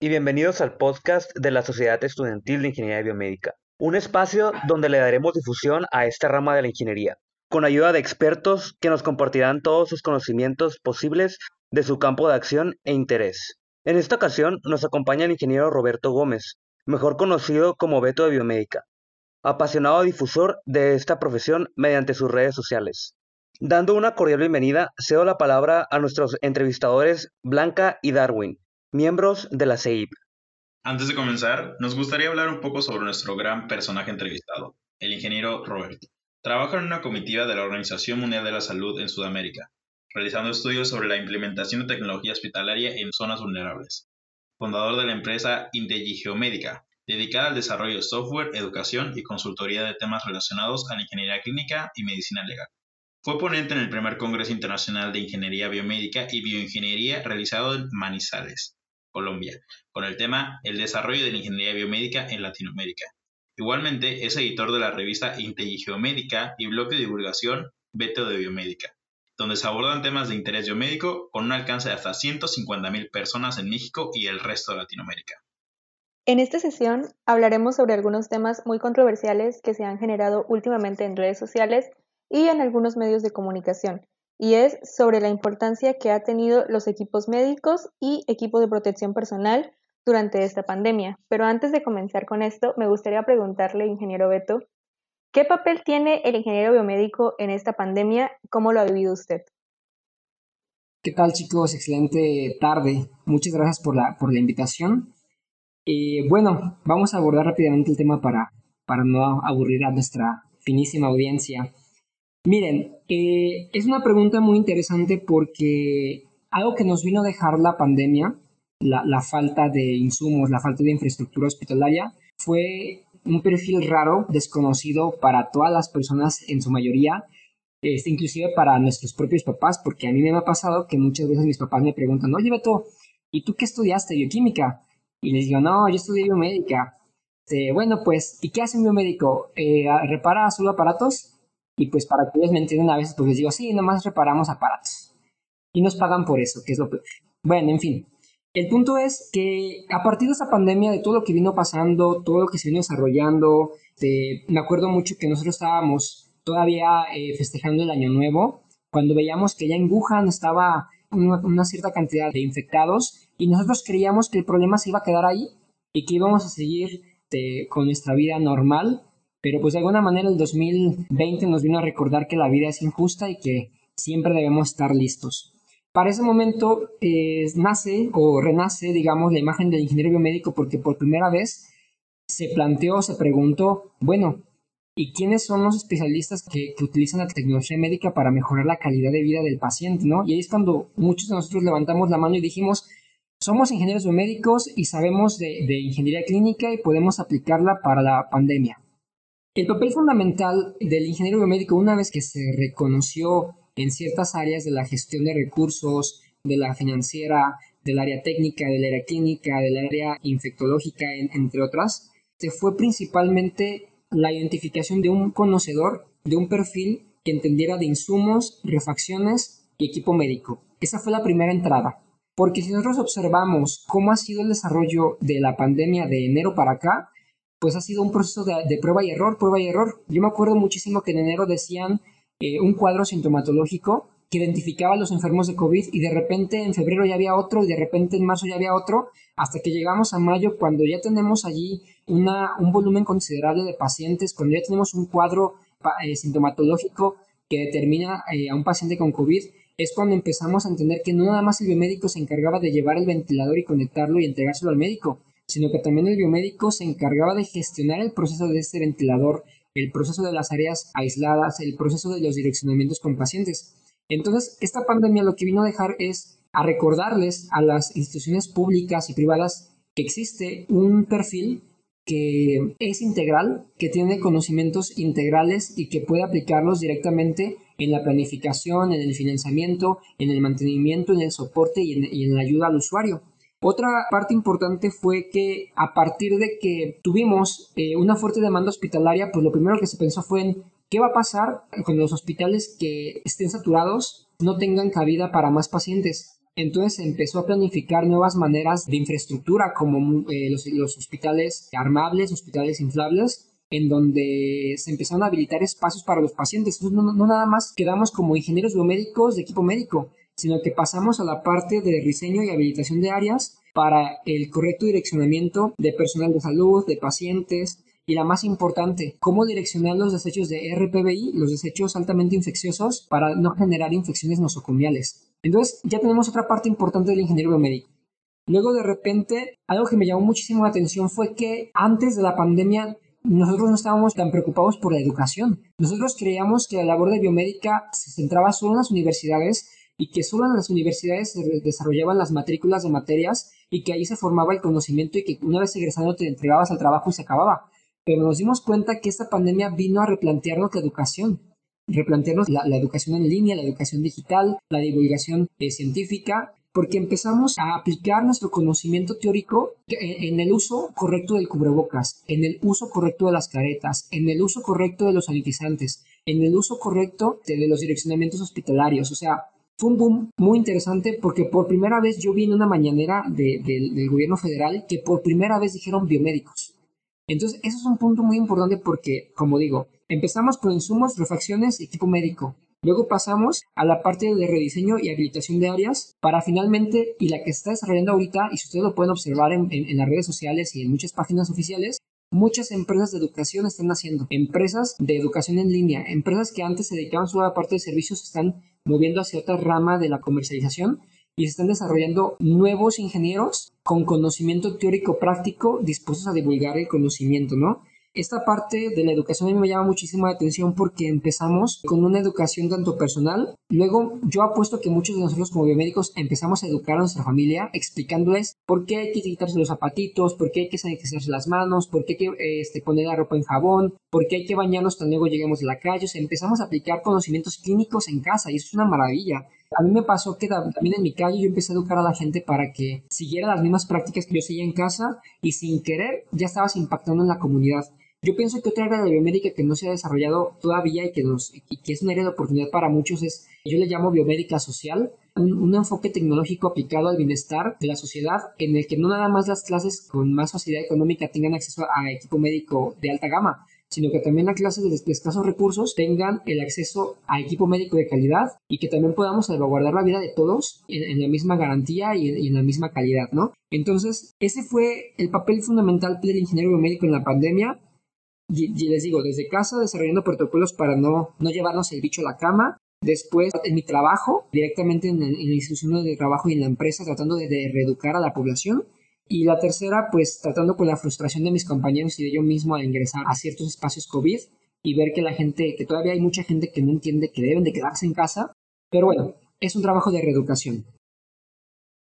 y bienvenidos al podcast de la Sociedad Estudiantil de Ingeniería Biomédica, un espacio donde le daremos difusión a esta rama de la ingeniería, con ayuda de expertos que nos compartirán todos sus conocimientos posibles de su campo de acción e interés. En esta ocasión nos acompaña el ingeniero Roberto Gómez, mejor conocido como Beto de Biomédica, apasionado difusor de esta profesión mediante sus redes sociales. Dando una cordial bienvenida, cedo la palabra a nuestros entrevistadores Blanca y Darwin, miembros de la CEIP. Antes de comenzar, nos gustaría hablar un poco sobre nuestro gran personaje entrevistado, el ingeniero Roberto. Trabaja en una comitiva de la Organización Mundial de la Salud en Sudamérica, realizando estudios sobre la implementación de tecnología hospitalaria en zonas vulnerables. Fundador de la empresa Geomédica, dedicada al desarrollo de software, educación y consultoría de temas relacionados a la ingeniería clínica y medicina legal. Fue ponente en el primer Congreso Internacional de Ingeniería Biomédica y Bioingeniería realizado en Manizales, Colombia, con el tema El desarrollo de la ingeniería biomédica en Latinoamérica. Igualmente es editor de la revista Geomédica y blog de divulgación Beto de Biomédica, donde se abordan temas de interés biomédico con un alcance de hasta 150.000 personas en México y el resto de Latinoamérica. En esta sesión hablaremos sobre algunos temas muy controversiales que se han generado últimamente en redes sociales y en algunos medios de comunicación, y es sobre la importancia que ha tenido los equipos médicos y equipos de protección personal durante esta pandemia. Pero antes de comenzar con esto, me gustaría preguntarle, ingeniero Beto, ¿qué papel tiene el ingeniero biomédico en esta pandemia? ¿Cómo lo ha vivido usted? ¿Qué tal chicos? Excelente tarde. Muchas gracias por la, por la invitación. Eh, bueno, vamos a abordar rápidamente el tema para, para no aburrir a nuestra finísima audiencia. Miren, eh, es una pregunta muy interesante porque algo que nos vino a dejar la pandemia, la, falta de insumos, la falta de infraestructura hospitalaria, fue un perfil raro, desconocido para todas las personas en su mayoría, este, inclusive para nuestros propios papás, porque a mí me ha pasado que muchas veces mis papás me preguntan, oye Beto, ¿y tú qué estudiaste? Bioquímica. Y les digo, no, yo estudié biomédica. Este, bueno, pues, ¿y qué hace un biomédico? Eh, ¿Repara solo aparatos? Y pues para que ellos me entiendan a veces, pues les digo, sí, nomás reparamos aparatos. Y nos pagan por eso, que es lo peor. Bueno, en fin. El punto es que a partir de esa pandemia, de todo lo que vino pasando, todo lo que se vino desarrollando, me acuerdo mucho que nosotros estábamos todavía eh, festejando el Año Nuevo, cuando veíamos que ya en Wuhan estaba una, cierta cantidad de infectados y nosotros creíamos que el problema se iba a quedar ahí y que íbamos a seguir con nuestra vida normal pero pues de alguna manera el 2020 nos vino a recordar que la vida es injusta y que siempre debemos estar listos. Para ese momento eh, nace o renace, digamos, la imagen del ingeniero biomédico porque por primera vez se planteó, se preguntó, bueno, ¿y quiénes son los especialistas que, utilizan la tecnología médica para mejorar la calidad de vida del paciente? ¿no? Y ahí es cuando muchos de nosotros levantamos la mano y dijimos, somos ingenieros biomédicos y sabemos de ingeniería clínica y podemos aplicarla para la pandemia. El papel fundamental del ingeniero biomédico, una vez que se reconoció en ciertas áreas de la gestión de recursos, de la financiera, del área técnica, del área clínica, del área infectológica, entre otras, se fue principalmente la identificación de un conocedor, de un perfil que entendiera de insumos, refacciones y equipo médico. Esa fue la primera entrada. Porque si nosotros observamos cómo ha sido el desarrollo de la pandemia de enero para acá, pues ha sido un proceso de, prueba y error, prueba y error. Yo me acuerdo muchísimo que en enero decían eh, un cuadro sintomatológico que identificaba a los enfermos de COVID y de repente en febrero ya había otro y de repente en marzo ya había otro, hasta que llegamos a mayo cuando ya tenemos allí una, un volumen considerable de pacientes, cuando ya tenemos un cuadro eh, sintomatológico que determina eh, a un paciente con COVID, es cuando empezamos a entender que no nada más el biomédico se encargaba de llevar el ventilador y conectarlo y entregárselo al médico, sino que también el biomédico se encargaba de gestionar el proceso de este ventilador, el proceso de las áreas aisladas, el proceso de los direccionamientos con pacientes. Entonces, esta pandemia lo que vino a dejar es a recordarles a las instituciones públicas y privadas que existe un perfil que es integral, que tiene conocimientos integrales y que puede aplicarlos directamente en la planificación, en el financiamiento, en el mantenimiento, en el soporte y en, y en la ayuda al usuario. Otra parte importante fue que a partir de que tuvimos eh, una fuerte demanda hospitalaria, pues lo primero que se pensó fue en qué va a pasar con los hospitales que estén saturados, no tengan cabida para más pacientes. Entonces se empezó a planificar nuevas maneras de infraestructura como eh, los, hospitales armables, hospitales inflables, en donde se empezaron a habilitar espacios para los pacientes. no, no, nada más quedamos como ingenieros biomédicos de equipo médico, sino que pasamos a la parte de diseño y habilitación de áreas para el correcto direccionamiento de personal de salud, de pacientes, y la más importante, cómo direccionar los desechos de RPBI, los desechos altamente infecciosos, para no generar infecciones nosocomiales. Entonces, ya tenemos otra parte importante del ingeniero biomédico. Luego, de repente, algo que me llamó muchísimo la atención fue que antes de la pandemia nosotros no estábamos tan preocupados por la educación. Nosotros creíamos que la labor de biomédica se centraba solo en las universidades y que solo en las universidades se desarrollaban las matrículas de materias y que ahí se formaba el conocimiento y que una vez egresando te entregabas al trabajo y se acababa pero nos dimos cuenta que esta pandemia vino a replantearnos la educación, replantearnos la, educación en línea, la educación digital, la divulgación eh, científica, porque empezamos a aplicar nuestro conocimiento teórico en, el uso correcto del cubrebocas, en el uso correcto de las caretas, en el uso correcto de los sanitizantes, en el uso correcto de, los direccionamientos hospitalarios. O sea, fue un boom muy interesante porque por primera vez yo vi en una mañanera del gobierno federal que por primera vez dijeron biomédicos. Entonces, eso es un punto muy importante porque, como digo, empezamos con insumos, refacciones, equipo médico. Luego pasamos a la parte de rediseño y habilitación de áreas para finalmente, y la que se está desarrollando ahorita, y si ustedes lo pueden observar en, las redes sociales y en muchas páginas oficiales, muchas empresas de educación están haciendo. Empresas de educación en línea, empresas que antes se dedicaban solo a la parte de servicios, están moviendo hacia otra rama de la comercialización y se están desarrollando nuevos ingenieros con conocimiento teórico práctico dispuestos a divulgar el conocimiento, ¿no? Esta parte de la educación a mí me llama muchísimo la atención porque empezamos con una educación tanto personal, luego yo apuesto que muchos de nosotros como biomédicos empezamos a educar a nuestra familia explicándoles por qué hay que quitarse los zapatitos, por qué hay que sanitizarse las manos, por qué hay que este, poner la ropa en jabón, por qué hay que bañarnos cuando luego lleguemos de la calle, o sea, empezamos a aplicar conocimientos clínicos en casa y eso es una maravilla. A mí me pasó que también en mi calle yo empecé a educar a la gente para que siguiera las mismas prácticas que yo seguía en casa y sin querer ya estabas impactando en la comunidad. Yo pienso que otra área de biomédica que no se ha desarrollado todavía y que, que es una área de oportunidad para muchos es, yo le llamo biomédica social, un, enfoque tecnológico aplicado al bienestar de la sociedad en el que no nada más las clases con más facilidad económica tengan acceso a equipo médico de alta gama, sino que también las clases de escasos recursos tengan el acceso a equipo médico de calidad y que también podamos salvaguardar la vida de todos en, la misma garantía y, y, en la misma calidad, ¿no? Entonces, ese fue el papel fundamental del ingeniero biomédico en la pandemia y, les digo, desde casa desarrollando protocolos para no, no llevarnos el bicho a la cama. Después, en mi trabajo, directamente en, la institución de trabajo y en la empresa, tratando de, reeducar a la población. Y la tercera, pues tratando con la frustración de mis compañeros y de yo mismo a ingresar a ciertos espacios COVID y ver que la gente, que todavía hay mucha gente que no entiende que deben de quedarse en casa. Pero bueno, es un trabajo de reeducación.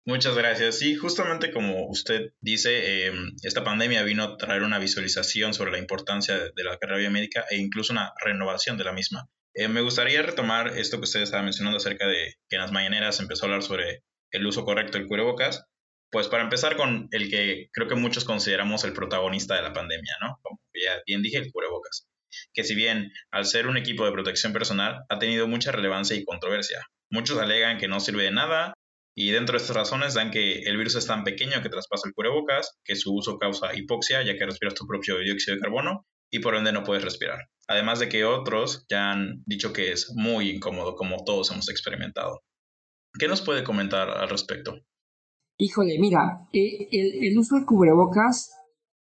Muchas gracias. Sí, justamente como usted dice, em, esta pandemia vino a traer una visualización sobre la importancia de, la carrera biomédica e incluso una renovación de la misma. Eh, me gustaría retomar esto que usted estaba mencionando acerca de que en las mañaneras empezó a hablar sobre el uso correcto del cubrebocas. Pues para empezar con el que creo que muchos consideramos el protagonista de la pandemia, ¿no? Como ya bien dije, el cubrebocas. Que si bien al ser un equipo de protección personal ha tenido mucha relevancia y controversia. Muchos alegan que no sirve de nada y dentro de estas razones dan que el virus es tan pequeño que traspasa el cubrebocas, que su uso causa hipoxia ya que respiras tu propio dióxido de carbono y por ende no puedes respirar. Además de que otros ya han dicho que es muy incómodo como todos hemos experimentado. ¿Qué nos puede comentar al respecto? Híjole, mira, eh, el, uso de cubrebocas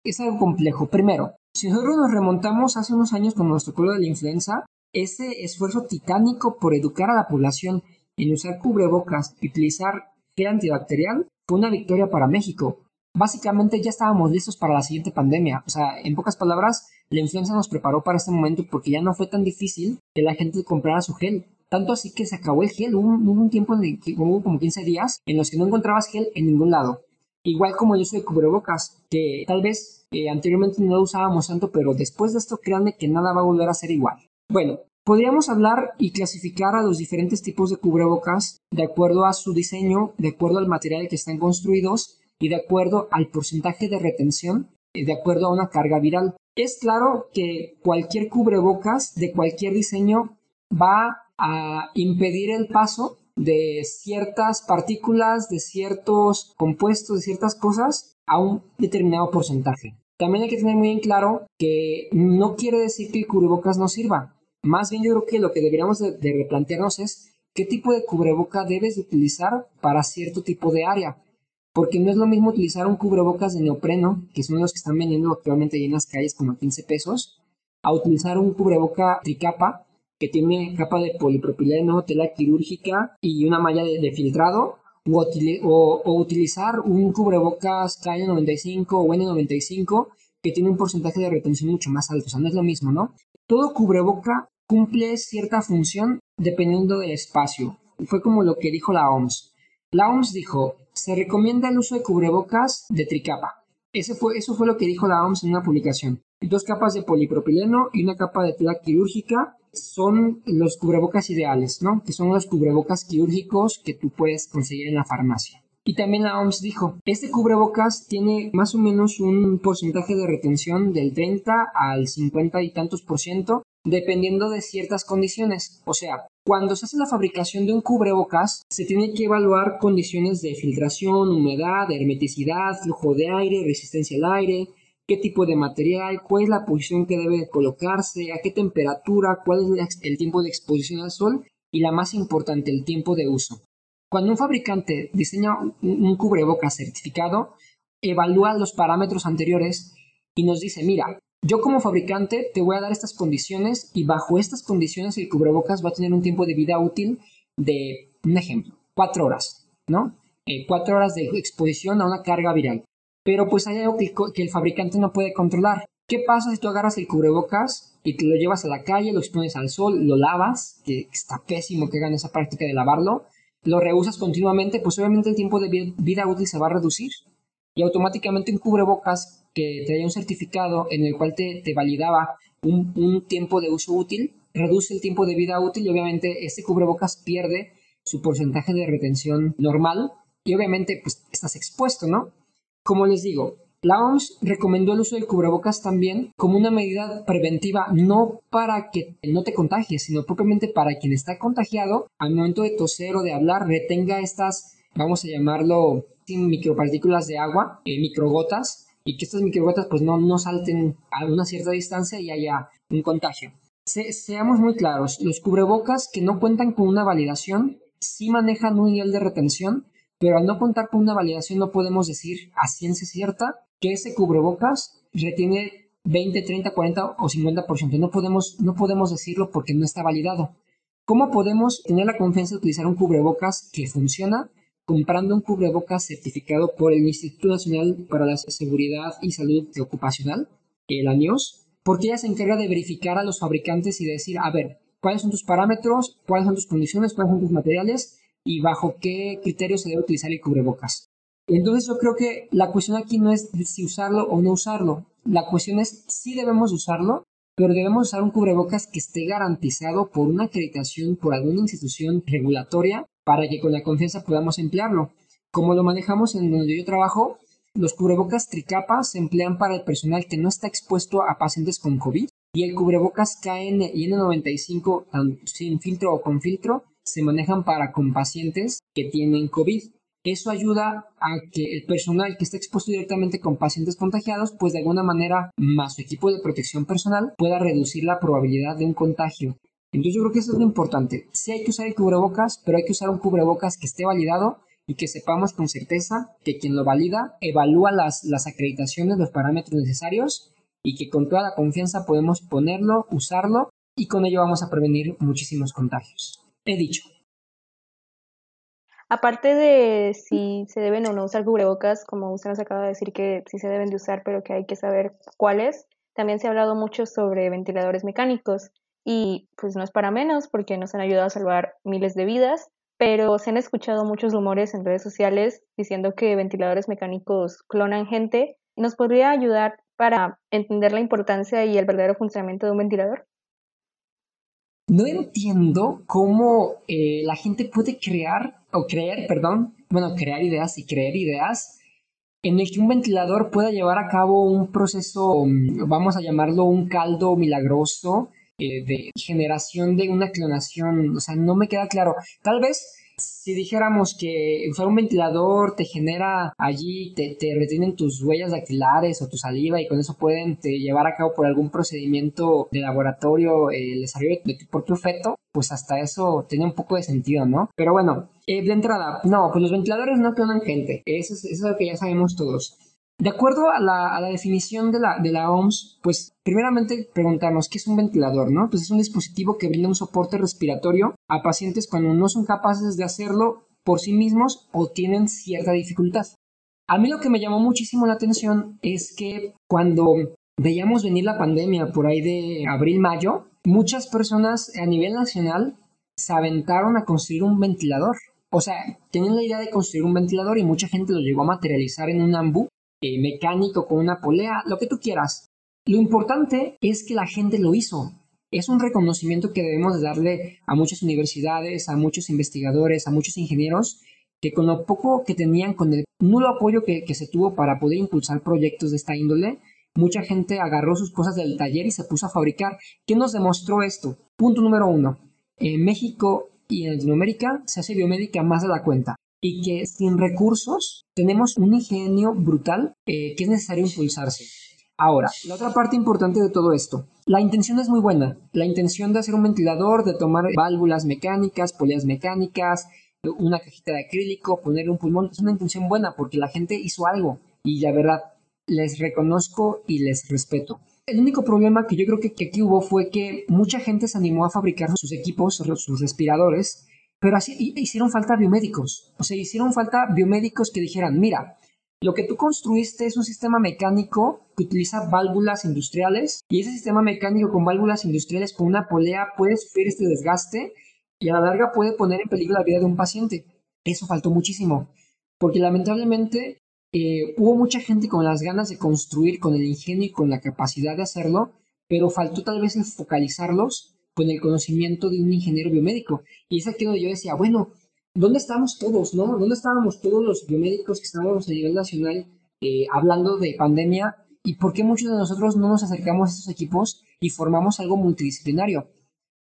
es algo complejo. Primero, si nosotros nos remontamos hace unos años con nuestro pueblo de la influenza, ese esfuerzo titánico por educar a la población en usar cubrebocas y utilizar gel antibacterial fue una victoria para México. Básicamente ya estábamos listos para la siguiente pandemia. O sea, en pocas palabras, la influenza nos preparó para este momento porque ya no fue tan difícil que la gente comprara su gel. Tanto así que se acabó el gel. Hubo, un tiempo en el que hubo como 15 días en los que no encontrabas gel en ningún lado. Igual como el uso de cubrebocas, que tal vez eh, anteriormente no lo usábamos tanto, pero después de esto créanme que nada va a volver a ser igual. Bueno, Podríamos hablar y clasificar a los diferentes tipos de cubrebocas de acuerdo a su diseño, de acuerdo al material que están construidos y de acuerdo al porcentaje de retención, de acuerdo a una carga viral. Es claro que cualquier cubrebocas de cualquier diseño va a impedir el paso de ciertas partículas, de ciertos compuestos, de ciertas cosas a un determinado porcentaje. También hay que tener muy en claro que no quiere decir que el cubrebocas no sirva. Más bien yo creo que lo que deberíamos de, replantearnos es qué tipo de cubreboca debes de utilizar para cierto tipo de área. Porque no es lo mismo utilizar un cubrebocas de neopreno, que son los que están vendiendo actualmente en las calles como a 15 pesos, a utilizar un cubreboca tricapa, que tiene capa de polipropileno, tela quirúrgica y una malla de, filtrado, o, utilizar un cubrebocas KN95 o N95 que tiene un porcentaje de retención mucho más alto. O sea, no es lo mismo, ¿no? Todo cubreboca cumple cierta función dependiendo del espacio. Fue como lo que dijo la OMS. La OMS dijo, se recomienda el uso de cubrebocas de tricapa. Ese fue, eso fue lo que dijo la OMS en una publicación. Dos capas de polipropileno y una capa de tela quirúrgica son los cubrebocas ideales, ¿no? Que son los cubrebocas quirúrgicos que tú puedes conseguir en la farmacia. Y también la OMS dijo, este cubrebocas tiene más o menos un porcentaje de retención del 30 al 50 y tantos por ciento, dependiendo de ciertas condiciones. O sea, cuando se hace la fabricación de un cubrebocas, se tiene que evaluar condiciones de filtración, humedad, hermeticidad, flujo de aire, resistencia al aire, qué tipo de material, cuál es la posición que debe colocarse, a qué temperatura, cuál es el tiempo de exposición al sol y la más importante, el tiempo de uso. Cuando un fabricante diseña un cubrebocas certificado, evalúa los parámetros anteriores y nos dice, mira, yo como fabricante te voy a dar estas condiciones y bajo estas condiciones el cubrebocas va a tener un tiempo de vida útil de, un ejemplo, cuatro horas, ¿no? Eh, cuatro horas de exposición a una carga viral. Pero pues hay algo que, el fabricante no puede controlar. ¿Qué pasa si tú agarras el cubrebocas y te lo llevas a la calle, lo expones al sol, lo lavas, que está pésimo que hagan esa práctica de lavarlo, lo reusas continuamente, pues obviamente el tiempo de vida útil se va a reducir. Y automáticamente un cubrebocas que traía un certificado en el cual te, validaba un, un, tiempo de uso útil, reduce el tiempo de vida útil y obviamente este cubrebocas pierde su porcentaje de retención normal y obviamente pues estás expuesto, ¿no? Como les digo, la OMS recomendó el uso del cubrebocas también como una medida preventiva, no para que no te contagies, sino propiamente para quien está contagiado, al momento de toser o de hablar, retenga estas, vamos a llamarlo, micropartículas de agua, eh, microgotas, y que estas microgotas pues no, no salten a una cierta distancia y haya un contagio. seamos muy claros, los cubrebocas que no cuentan con una validación sí manejan un nivel de retención pero al no contar con una validación no podemos decir a ciencia cierta que ese cubrebocas retiene 20, 30, 40 o 50%. No podemos, no podemos decirlo porque no está validado. ¿Cómo podemos tener la confianza de utilizar un cubrebocas que funciona comprando un cubrebocas certificado por el Instituto Nacional para la Seguridad y Salud Ocupacional, el ANIOS? Porque ella se encarga de verificar a los fabricantes y decir, a ver, cuáles son tus parámetros, cuáles son tus condiciones, cuáles son tus materiales y bajo qué criterios se debe utilizar el cubrebocas. Entonces yo creo que la cuestión aquí no es si usarlo o no usarlo. La cuestión es si debemos usarlo, pero debemos usar un cubrebocas que esté garantizado por una acreditación por alguna institución regulatoria para que con la confianza podamos emplearlo. Como lo manejamos en donde yo trabajo, los cubrebocas tricapa se emplean para el personal que no está expuesto a pacientes con COVID y el cubrebocas KN y N95 sin filtro o con filtro se manejan para con pacientes que tienen COVID. Eso ayuda a que el personal que está expuesto directamente con pacientes contagiados, pues de alguna manera, más su equipo de protección personal, pueda reducir la probabilidad de un contagio. Entonces yo creo que eso es lo importante. Sí hay que usar el cubrebocas, pero hay que usar un cubrebocas que esté validado y que sepamos con certeza que quien lo valida evalúa las, las acreditaciones, los parámetros necesarios y que con toda la confianza podemos ponerlo, usarlo y con ello vamos a prevenir muchísimos contagios he dicho. Aparte de si se deben o no usar cubrebocas, como usted nos acaba de decir que sí se deben de usar, pero que hay que saber cuáles, también se ha hablado mucho sobre ventiladores mecánicos y pues no es para menos porque nos han ayudado a salvar miles de vidas, pero se han escuchado muchos rumores en redes sociales diciendo que ventiladores mecánicos clonan gente. ¿Nos podría ayudar para entender la importancia y el verdadero funcionamiento de un ventilador? No entiendo cómo eh, la gente puede crear, o creer, perdón, bueno, crear ideas y creer ideas en el que un ventilador pueda llevar a cabo un proceso, mm, vamos a llamarlo un caldo milagroso, eh, de generación de una clonación. O sea, no me queda claro. Tal vez si dijéramos que usar un ventilador te genera allí, te, te, retienen tus huellas dactilares o tu saliva y con eso pueden llevar a cabo por algún procedimiento de laboratorio el desarrollo de, por tu feto, pues hasta eso tiene un poco de sentido, ¿no? Pero bueno, eh, de entrada, no, pues los ventiladores no clonan gente, eso es, eso es lo que ya sabemos todos. De acuerdo a la, definición de la, de la, OMS, pues primeramente preguntarnos qué es un ventilador, ¿no? Pues es un dispositivo que brinda un soporte respiratorio a pacientes cuando no son capaces de hacerlo por sí mismos o tienen cierta dificultad. A mí lo que me llamó muchísimo la atención es que cuando veíamos venir la pandemia por ahí de abril-mayo, muchas personas a nivel nacional se aventaron a construir un ventilador. O sea, tenían la idea de construir un ventilador y mucha gente lo llegó a materializar en un AMBU eh, mecánico con una polea, lo que tú quieras. Lo importante es que la gente lo hizo. Es un reconocimiento que debemos darle a muchas universidades, a muchos investigadores, a muchos ingenieros, que con lo poco que tenían, con el nulo apoyo que, se tuvo para poder impulsar proyectos de esta índole, mucha gente agarró sus cosas del taller y se puso a fabricar. ¿Qué nos demostró esto? Punto número uno. En México y en Latinoamérica se hace biomédica más de la cuenta y que sin recursos tenemos un ingenio brutal eh, que es necesario impulsarse. Ahora, la otra parte importante de todo esto, la intención es muy buena. La intención de hacer un ventilador, de tomar válvulas mecánicas, poleas mecánicas, una cajita de acrílico, poner un pulmón, es una intención buena porque la gente hizo algo y la verdad les reconozco y les respeto. El único problema que yo creo que, que aquí hubo fue que mucha gente se animó a fabricar sus equipos, sus respiradores, pero así hicieron falta biomédicos. O sea, hicieron falta biomédicos que dijeran, mira, lo que tú construiste es un sistema mecánico que utiliza válvulas industriales y ese sistema mecánico con válvulas industriales con una polea puede sufrir este desgaste y a la larga puede poner en peligro la vida de un paciente. Eso faltó muchísimo, porque lamentablemente eh, hubo mucha gente con las ganas de construir, con el ingenio y con la capacidad de hacerlo, pero faltó tal vez el focalizarlos con el conocimiento de un ingeniero biomédico. Y es aquí donde yo decía, bueno, ¿dónde estamos todos, no? ¿Dónde estábamos todos los biomédicos que estábamos a nivel nacional eh, hablando de pandemia? ¿Y por qué muchos de nosotros no nos acercamos a estos equipos y formamos algo multidisciplinario?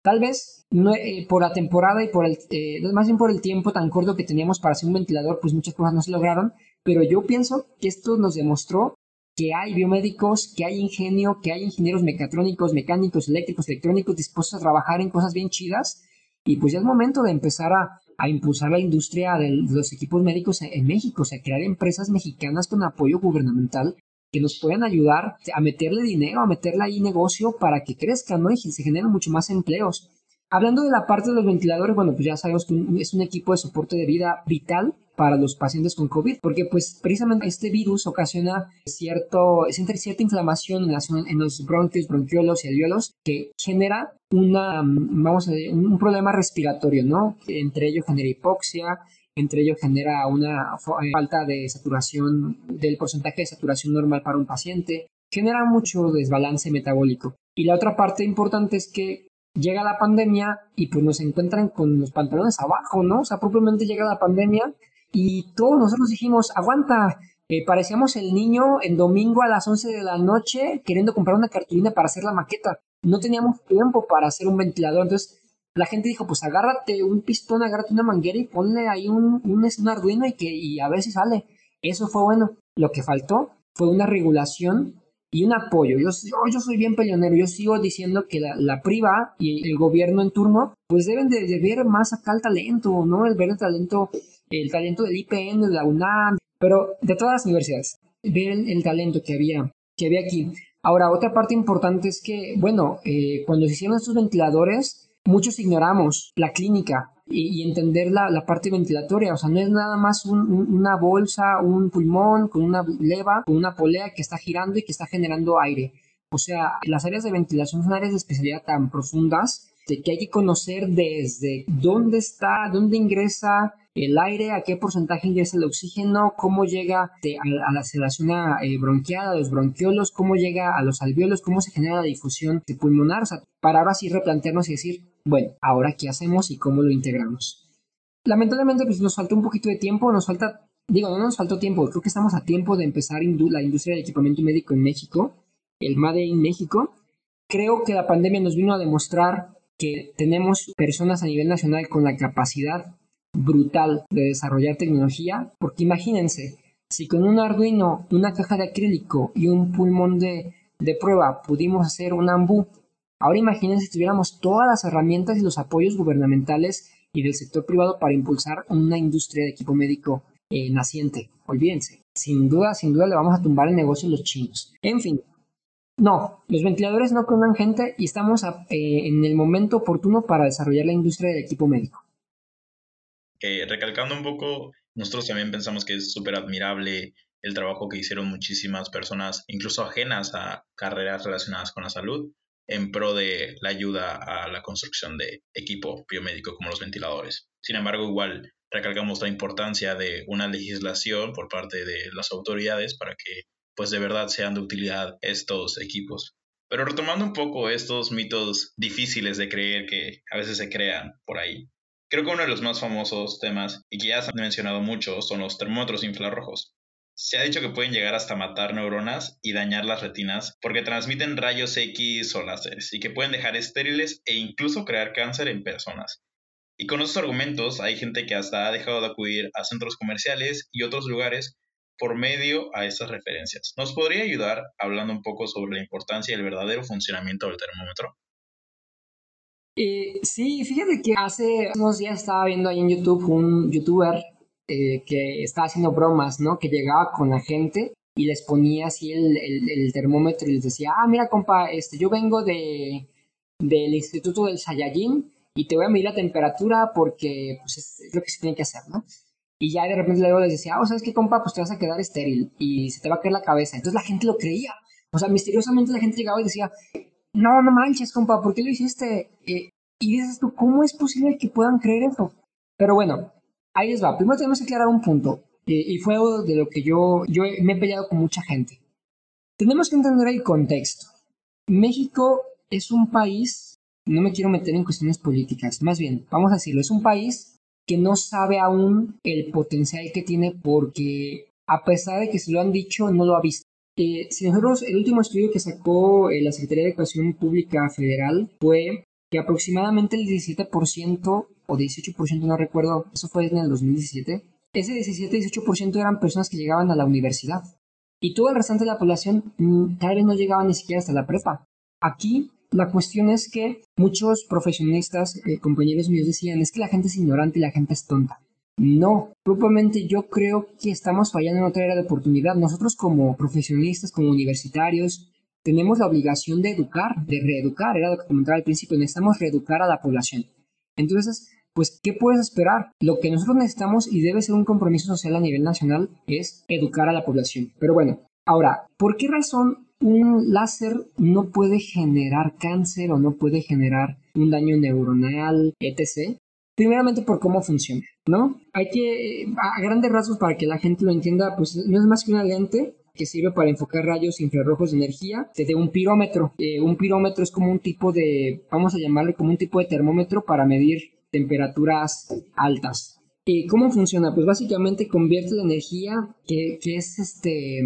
Tal vez no, eh, por la temporada y por el, eh, más bien por el tiempo tan corto que teníamos para hacer un ventilador, pues muchas cosas no se lograron, pero yo pienso que esto nos demostró que hay biomédicos, que hay ingenio, que hay ingenieros mecatrónicos, mecánicos, eléctricos, electrónicos dispuestos a trabajar en cosas bien chidas. Y pues ya es momento de empezar a, impulsar la industria de los equipos médicos en, México, o sea, crear empresas mexicanas con apoyo gubernamental que nos puedan ayudar a meterle dinero, a meterle ahí negocio para que crezcan, ¿no? Y se generen mucho más empleos. Hablando de la parte de los ventiladores, bueno, pues ya sabemos que es un equipo de soporte de vida vital para los pacientes con COVID, porque pues precisamente este virus ocasiona cierto, cierta inflamación en, los bronquios, bronquiolos y alveolos que genera una, vamos a decir, un problema respiratorio, ¿no? Entre ellos genera hipoxia, entre ellos genera una eh, falta de saturación, del porcentaje de saturación normal para un paciente, genera mucho desbalance metabólico. Y la otra parte importante es que llega la pandemia y pues nos encuentran con los pantalones abajo, ¿no? O sea, propiamente llega la pandemia y todos nosotros dijimos, aguanta, eh, parecíamos el niño en domingo a las 11 de la noche queriendo comprar una cartulina para hacer la maqueta. No teníamos tiempo para hacer un ventilador, entonces la gente dijo, pues agárrate un pistón, agárrate una manguera y ponle ahí un, un, un Arduino y, que, y a ver si sale. Eso fue bueno. Lo que faltó fue una regulación y un apoyo. Yo, yo, soy bien peleonero, yo sigo diciendo que la, priva y el gobierno en turno pues deben de, ver más acá el talento, ¿no? El ver el talento el talento del IPN, de la UNAM, pero de todas las universidades, ver el, talento que había, que había aquí. Ahora, otra parte importante es que, bueno, eh, cuando se hicieron estos ventiladores, muchos ignoramos la clínica y, entender la, la, parte ventilatoria. O sea, no es nada más una bolsa, un pulmón con una leva, con una polea que está girando y que está generando aire. O sea, las áreas de ventilación son áreas de especialidad tan profundas que hay que conocer desde dónde está, dónde ingresa el aire, a qué porcentaje ingresa el oxígeno, cómo llega a, la sedación eh, bronquial, a los bronquiolos, cómo llega a los alveolos, cómo se genera la difusión pulmonar, o sea, para ahora sí replantearnos y decir, bueno, ahora qué hacemos y cómo lo integramos. Lamentablemente, pues nos faltó un poquito de tiempo, nos falta, digo, no nos faltó tiempo, creo que estamos a tiempo de empezar la industria del equipamiento médico en México, el MADE en México. Creo que la pandemia nos vino a demostrar que tenemos personas a nivel nacional con la capacidad brutal de desarrollar tecnología, porque imagínense, si con un Arduino, una caja de acrílico y un pulmón de, de prueba pudimos hacer un AMBU, ahora imagínense si tuviéramos todas las herramientas y los apoyos gubernamentales y del sector privado para impulsar una industria de equipo médico eh, naciente. Olvídense, sin duda, sin duda le vamos a tumbar el negocio a los chinos. En fin, no, los ventiladores no condan gente y estamos eh, en el momento oportuno para desarrollar la industria del equipo médico. Eh, recalcando un poco, nosotros también pensamos que es súper admirable el trabajo que hicieron muchísimas personas, incluso ajenas a carreras relacionadas con la salud, en pro de la ayuda a la construcción de equipo biomédico como los ventiladores. Sin embargo, igual recalcamos la importancia de una legislación por parte de las autoridades para que pues de verdad sean de utilidad estos equipos. Pero retomando un poco estos mitos difíciles de creer que a veces se crean por ahí. Creo que uno de los más famosos temas y que ya se han mencionado mucho son los termómetros infrarrojos. Se ha dicho que pueden llegar hasta matar neuronas y dañar las retinas porque transmiten rayos X o láseres y que pueden dejar estériles e incluso crear cáncer en personas. Y con esos argumentos hay gente que hasta ha dejado de acudir a centros comerciales y otros lugares por medio a estas referencias. ¿Nos podría ayudar hablando un poco sobre la importancia y el verdadero funcionamiento del termómetro? Eh, sí, fíjate que hace unos días estaba viendo ahí en YouTube un youtuber eh, que estaba haciendo bromas, ¿no? Que llegaba con la gente y les ponía así el, termómetro y les decía, ah, mira, compa, este, yo vengo de, del Instituto del Saiyajin y te voy a medir la temperatura porque pues, es, lo que se tiene que hacer, ¿no? Y ya de repente luego les decía, oh, ¿sabes qué, compa? Pues te vas a quedar estéril y se te va a caer la cabeza. Entonces la gente lo creía. O sea, misteriosamente la gente llegaba y decía, no, no manches, compa, ¿por qué lo hiciste? Eh, y dices tú, ¿cómo es posible que puedan creer eso? Pero bueno, ahí les va. Primero tenemos que aclarar un punto. Eh, y fue de lo que yo, yo me he peleado con mucha gente. Tenemos que entender el contexto. México es un país, no me quiero meter en cuestiones políticas, más bien, vamos a decirlo, es un país que no sabe aún el potencial que tiene porque a pesar de que se lo han dicho, no lo ha visto. Eh, si nosotros, el último estudio que sacó eh, la Secretaría de Educación Pública Federal fue que aproximadamente el 17% o 18%, no recuerdo, eso fue en el 2017, ese 17-18% eran personas que llegaban a la universidad. Y todo el restante de la población mm, tal vez no llegaba ni siquiera hasta la prepa. Aquí la cuestión es que muchos profesionistas, eh, compañeros míos decían, es que la gente es ignorante y la gente es tonta. No, propiamente yo creo que estamos fallando en otra era de oportunidad. Nosotros como profesionistas, como universitarios, tenemos la obligación de educar, de reeducar, era lo que comentaba al principio, necesitamos reeducar a la población. Entonces, pues, ¿qué puedes esperar? Lo que nosotros necesitamos y debe ser un compromiso social a nivel nacional es educar a la población. Pero bueno, ahora, ¿por qué razón un láser no puede generar cáncer o no puede generar un daño neuronal, etc. Primeramente por cómo funciona, ¿no? Hay que, a grandes rasgos para que la gente lo entienda, pues no es más que una lente que sirve para enfocar rayos infrarrojos de energía desde un pirómetro. Eh, un pirómetro es como un tipo de, vamos a llamarle como un tipo de termómetro para medir temperaturas altas. ¿Y ¿Cómo funciona? Pues básicamente convierte la energía que, es este,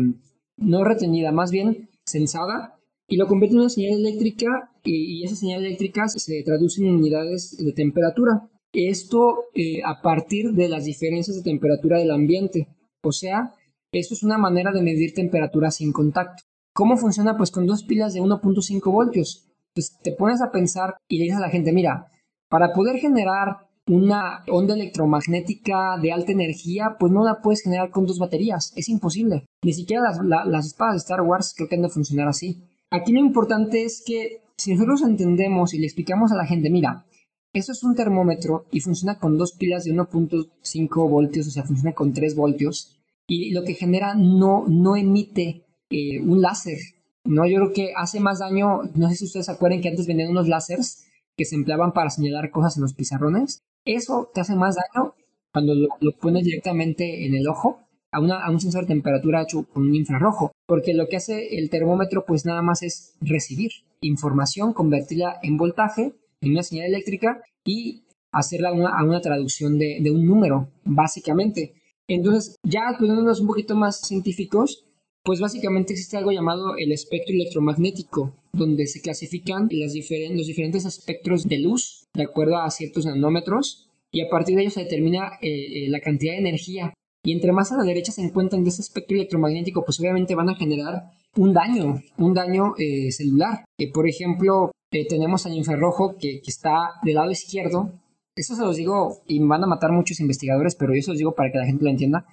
no retenida, más bien sensada y lo convierte en una señal eléctrica y, esa señal eléctrica se traduce en unidades de temperatura. Esto eh, a partir de las diferencias de temperatura del ambiente. O sea, esto es una manera de medir temperatura sin contacto. ¿Cómo funciona? Pues con dos pilas de 1.5 voltios. Pues te pones a pensar y le dices a la gente, mira, para poder generar una onda electromagnética de alta energía, pues no la puedes generar con dos baterías, es imposible. Ni siquiera las, espadas de Star Wars creo que han de funcionar así. Aquí lo importante es que si nosotros entendemos y le explicamos a la gente, mira, eso es un termómetro y funciona con dos pilas de 1.5 voltios, o sea, funciona con 3 voltios, y lo que genera no, no emite eh, un láser. No, yo creo que hace más daño, no sé si ustedes se acuerdan que antes vendían unos láseres que se empleaban para señalar cosas en los pizarrones, eso te hace más daño cuando lo, pones directamente en el ojo a, a, un sensor de temperatura hecho con un infrarrojo, porque lo que hace el termómetro pues nada más es recibir información, convertirla en voltaje, en una señal eléctrica y hacerla a una traducción de, un número, básicamente. Entonces, ya poniéndonos un poquito más científicos, pues básicamente existe algo llamado el espectro electromagnético, donde se clasifican las los diferentes espectros de luz de acuerdo a ciertos nanómetros y a partir de ello se determina eh, eh, la cantidad de energía. Y entre más a la derecha se encuentran de ese espectro electromagnético, pues obviamente van a generar un daño, un daño eh, celular. por ejemplo, tenemos al infrarrojo que, que está del lado izquierdo. Eso se los digo y van a matar muchos investigadores, pero yo se los digo para que la gente lo entienda.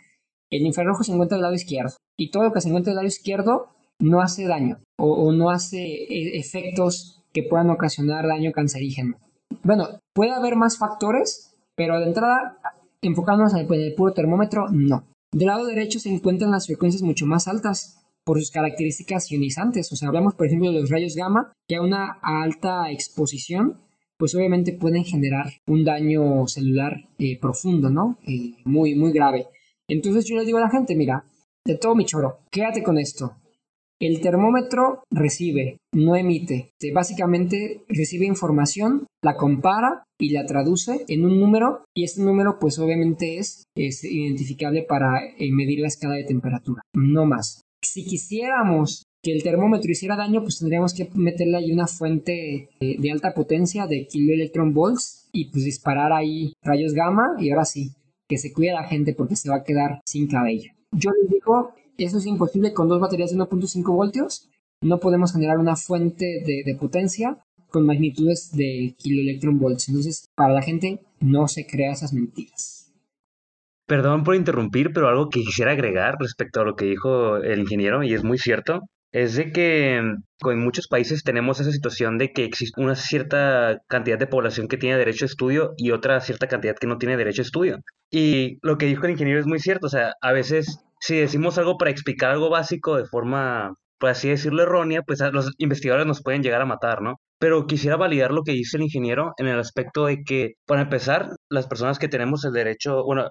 El infrarrojo se encuentra del lado izquierdo y todo lo que se encuentra del lado izquierdo no hace daño o, no hace eh, efectos que puedan ocasionar daño cancerígeno. Bueno, puede haber más factores, pero de entrada, enfocándonos en el, puro termómetro, no. Del lado derecho se encuentran las frecuencias mucho más altas por sus características ionizantes. O sea, hablamos, por ejemplo, de los rayos gamma, que a una alta exposición, pues obviamente pueden generar un daño celular eh, profundo, ¿no? Eh, muy, muy grave. Entonces yo le digo a la gente, mira, de todo mi choro, quédate con esto. El termómetro recibe, no emite. Básicamente recibe información, la compara y la traduce en un número y este número pues obviamente es, identificable para eh, medir la escala de temperatura, no más. Si quisiéramos que el termómetro hiciera daño, pues tendríamos que meterle ahí una fuente de, de alta potencia de kiloelectron volts y pues disparar ahí rayos gamma y ahora sí, que se cuide la gente porque se va a quedar sin cabello. Yo les digo, eso es imposible con dos baterías de 1.5 voltios. No podemos generar una fuente de, potencia con magnitudes de kiloelectron volts. Entonces, para la gente, no se crea esas mentiras. Perdón por interrumpir, pero algo que quisiera agregar respecto a lo que dijo el ingeniero, y es muy cierto, es de que en muchos países tenemos esa situación de que existe una cierta cantidad de población que tiene derecho a estudio y otra cierta cantidad que no tiene derecho a estudio. Y lo que dijo el ingeniero es muy cierto, o sea, a veces si decimos algo para explicar algo básico de forma, por así decirlo, errónea, pues los investigadores nos pueden llegar a matar, ¿no? Pero quisiera validar lo que dice el ingeniero en el aspecto de que, para empezar, las personas que tenemos el derecho, bueno,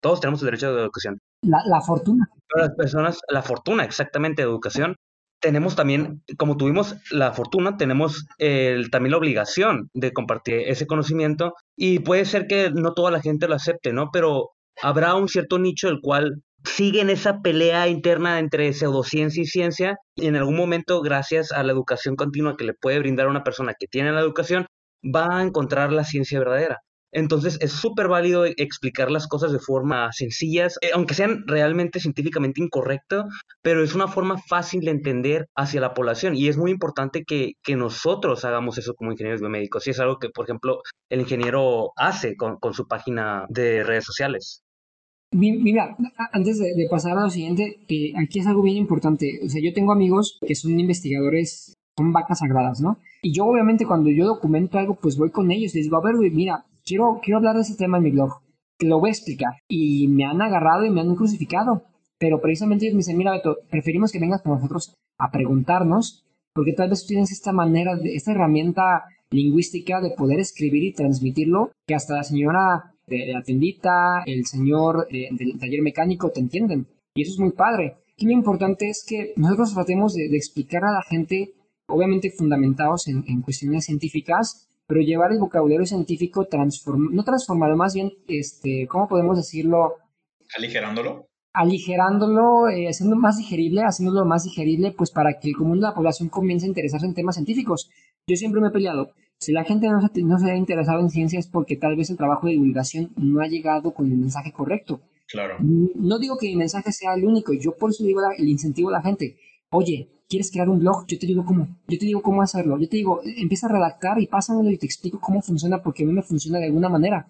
todos tenemos el derecho de educación. La, la fortuna. Pero las personas, la fortuna exactamente de educación, tenemos también, como tuvimos la fortuna, tenemos el, también la obligación de compartir ese conocimiento y puede ser que no toda la gente lo acepte, ¿no? Pero habrá un cierto nicho el cual siguen esa pelea interna entre pseudociencia y ciencia y en algún momento, gracias a la educación continua que le puede brindar a una persona que tiene la educación, va a encontrar la ciencia verdadera. Entonces es súper válido explicar las cosas de forma sencillas, eh, aunque sean realmente científicamente incorrectas, pero es una forma fácil de entender hacia la población y es muy importante que, que nosotros hagamos eso como ingenieros biomédicos y es algo que, por ejemplo, el ingeniero hace con, con su página de redes sociales. Mira, antes de, pasar a lo siguiente, eh, aquí es algo bien importante. O sea, yo tengo amigos que son investigadores, son vacas sagradas, ¿no? Y yo obviamente cuando yo documento algo, pues voy con ellos, les digo, a ver, mira, quiero, quiero hablar de ese tema en mi blog, lo voy a explicar. Y me han agarrado y me han crucificado. Pero precisamente ellos me dicen, mira, Beto, preferimos que vengas con nosotros a preguntarnos, porque tal vez tú tienes esta manera, esta herramienta lingüística de poder escribir y transmitirlo, que hasta la señora de, la tendita, el señor del taller mecánico, te entienden. Y eso es muy padre. Y lo importante es que nosotros tratemos de, explicar a la gente, obviamente fundamentados en, cuestiones científicas, pero llevar el vocabulario científico, transform, no transformarlo, más bien, este, ¿cómo podemos decirlo? Aligerándolo. Aligerándolo, eh, haciendo más digerible, haciéndolo más digerible, pues para que el común de la población comience a interesarse en temas científicos. Yo siempre me he peleado si la gente no se, no ha interesado en ciencia es porque tal vez el trabajo de divulgación no ha llegado con el mensaje correcto. Claro. No digo que mi mensaje sea el único, yo por eso digo el incentivo a la gente. Oye, ¿quieres crear un blog? Yo te digo cómo. Yo te digo cómo hacerlo. Yo te digo, empieza a redactar y pásamelo y te explico cómo funciona porque a mí me funciona de alguna manera.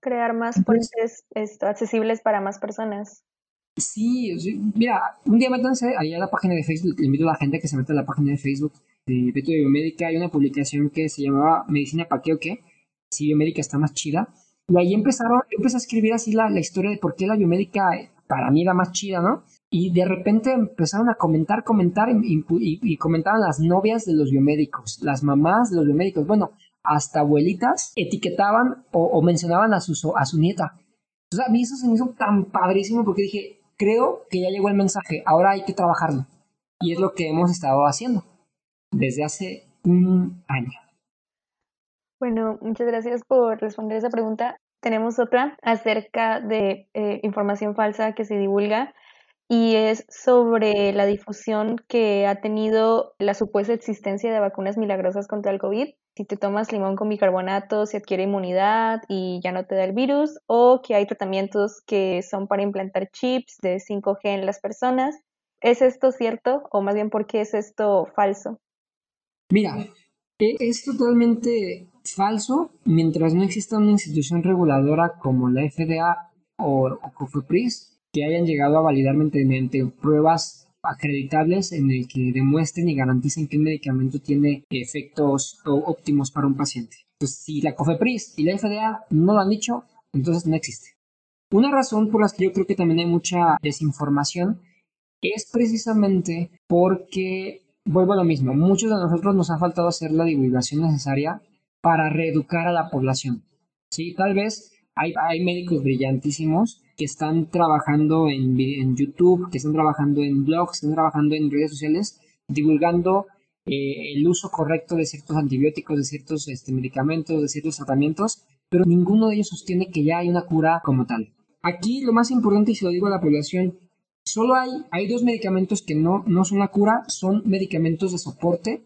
Crear más fuentes accesibles para más personas. Sí, mira, un día métanse ahí a la página de Facebook, le invito a la gente que se meta a la página de Facebook de Beto de Biomédica, hay una publicación que se llamaba Medicina para qué o qué, si biomédica está más chida, y ahí empezaron, empecé a escribir así la, la historia de por qué la biomédica para mí era más chida, ¿no? Y de repente empezaron a comentar, comentar, y, y, comentaban las novias de los biomédicos, las mamás de los biomédicos, bueno, hasta abuelitas etiquetaban o, o mencionaban a su, a su nieta. Entonces a mí eso se me hizo tan padrísimo porque dije, creo que ya llegó el mensaje, ahora hay que trabajarlo. Y es lo que hemos estado haciendo desde hace un año. Bueno, muchas gracias por responder esa pregunta. Tenemos otra acerca de eh, información falsa que se divulga y es sobre la difusión que ha tenido la supuesta existencia de vacunas milagrosas contra el COVID si te tomas limón con bicarbonato se adquiere inmunidad y ya no te da el virus, o que hay tratamientos que son para implantar chips de 5G en las personas. ¿Es esto cierto o más bien por qué es esto falso? Mira, e, es totalmente falso mientras no exista una institución reguladora como la FDA o, o COFEPRIS que hayan llegado a validar mediante pruebas acreditables en el que demuestren y garanticen que un medicamento tiene efectos óptimos para un paciente. Entonces, si la COFEPRIS y la FDA no lo han dicho, entonces no existe. Una razón por la que yo creo que también hay mucha desinformación es precisamente porque, vuelvo a lo mismo, muchos de nosotros nos ha faltado hacer la divulgación necesaria para reeducar a la población. Sí, tal vez hay, hay médicos brillantísimos que están trabajando en, YouTube, que están trabajando en blogs, que están trabajando en redes sociales, divulgando eh, el uso correcto de ciertos antibióticos, de ciertos este, medicamentos, de ciertos tratamientos, pero ninguno de ellos sostiene que ya hay una cura como tal. Aquí lo más importante, y se lo digo a la población, solo hay, hay dos medicamentos que no, no son la cura, son medicamentos de soporte,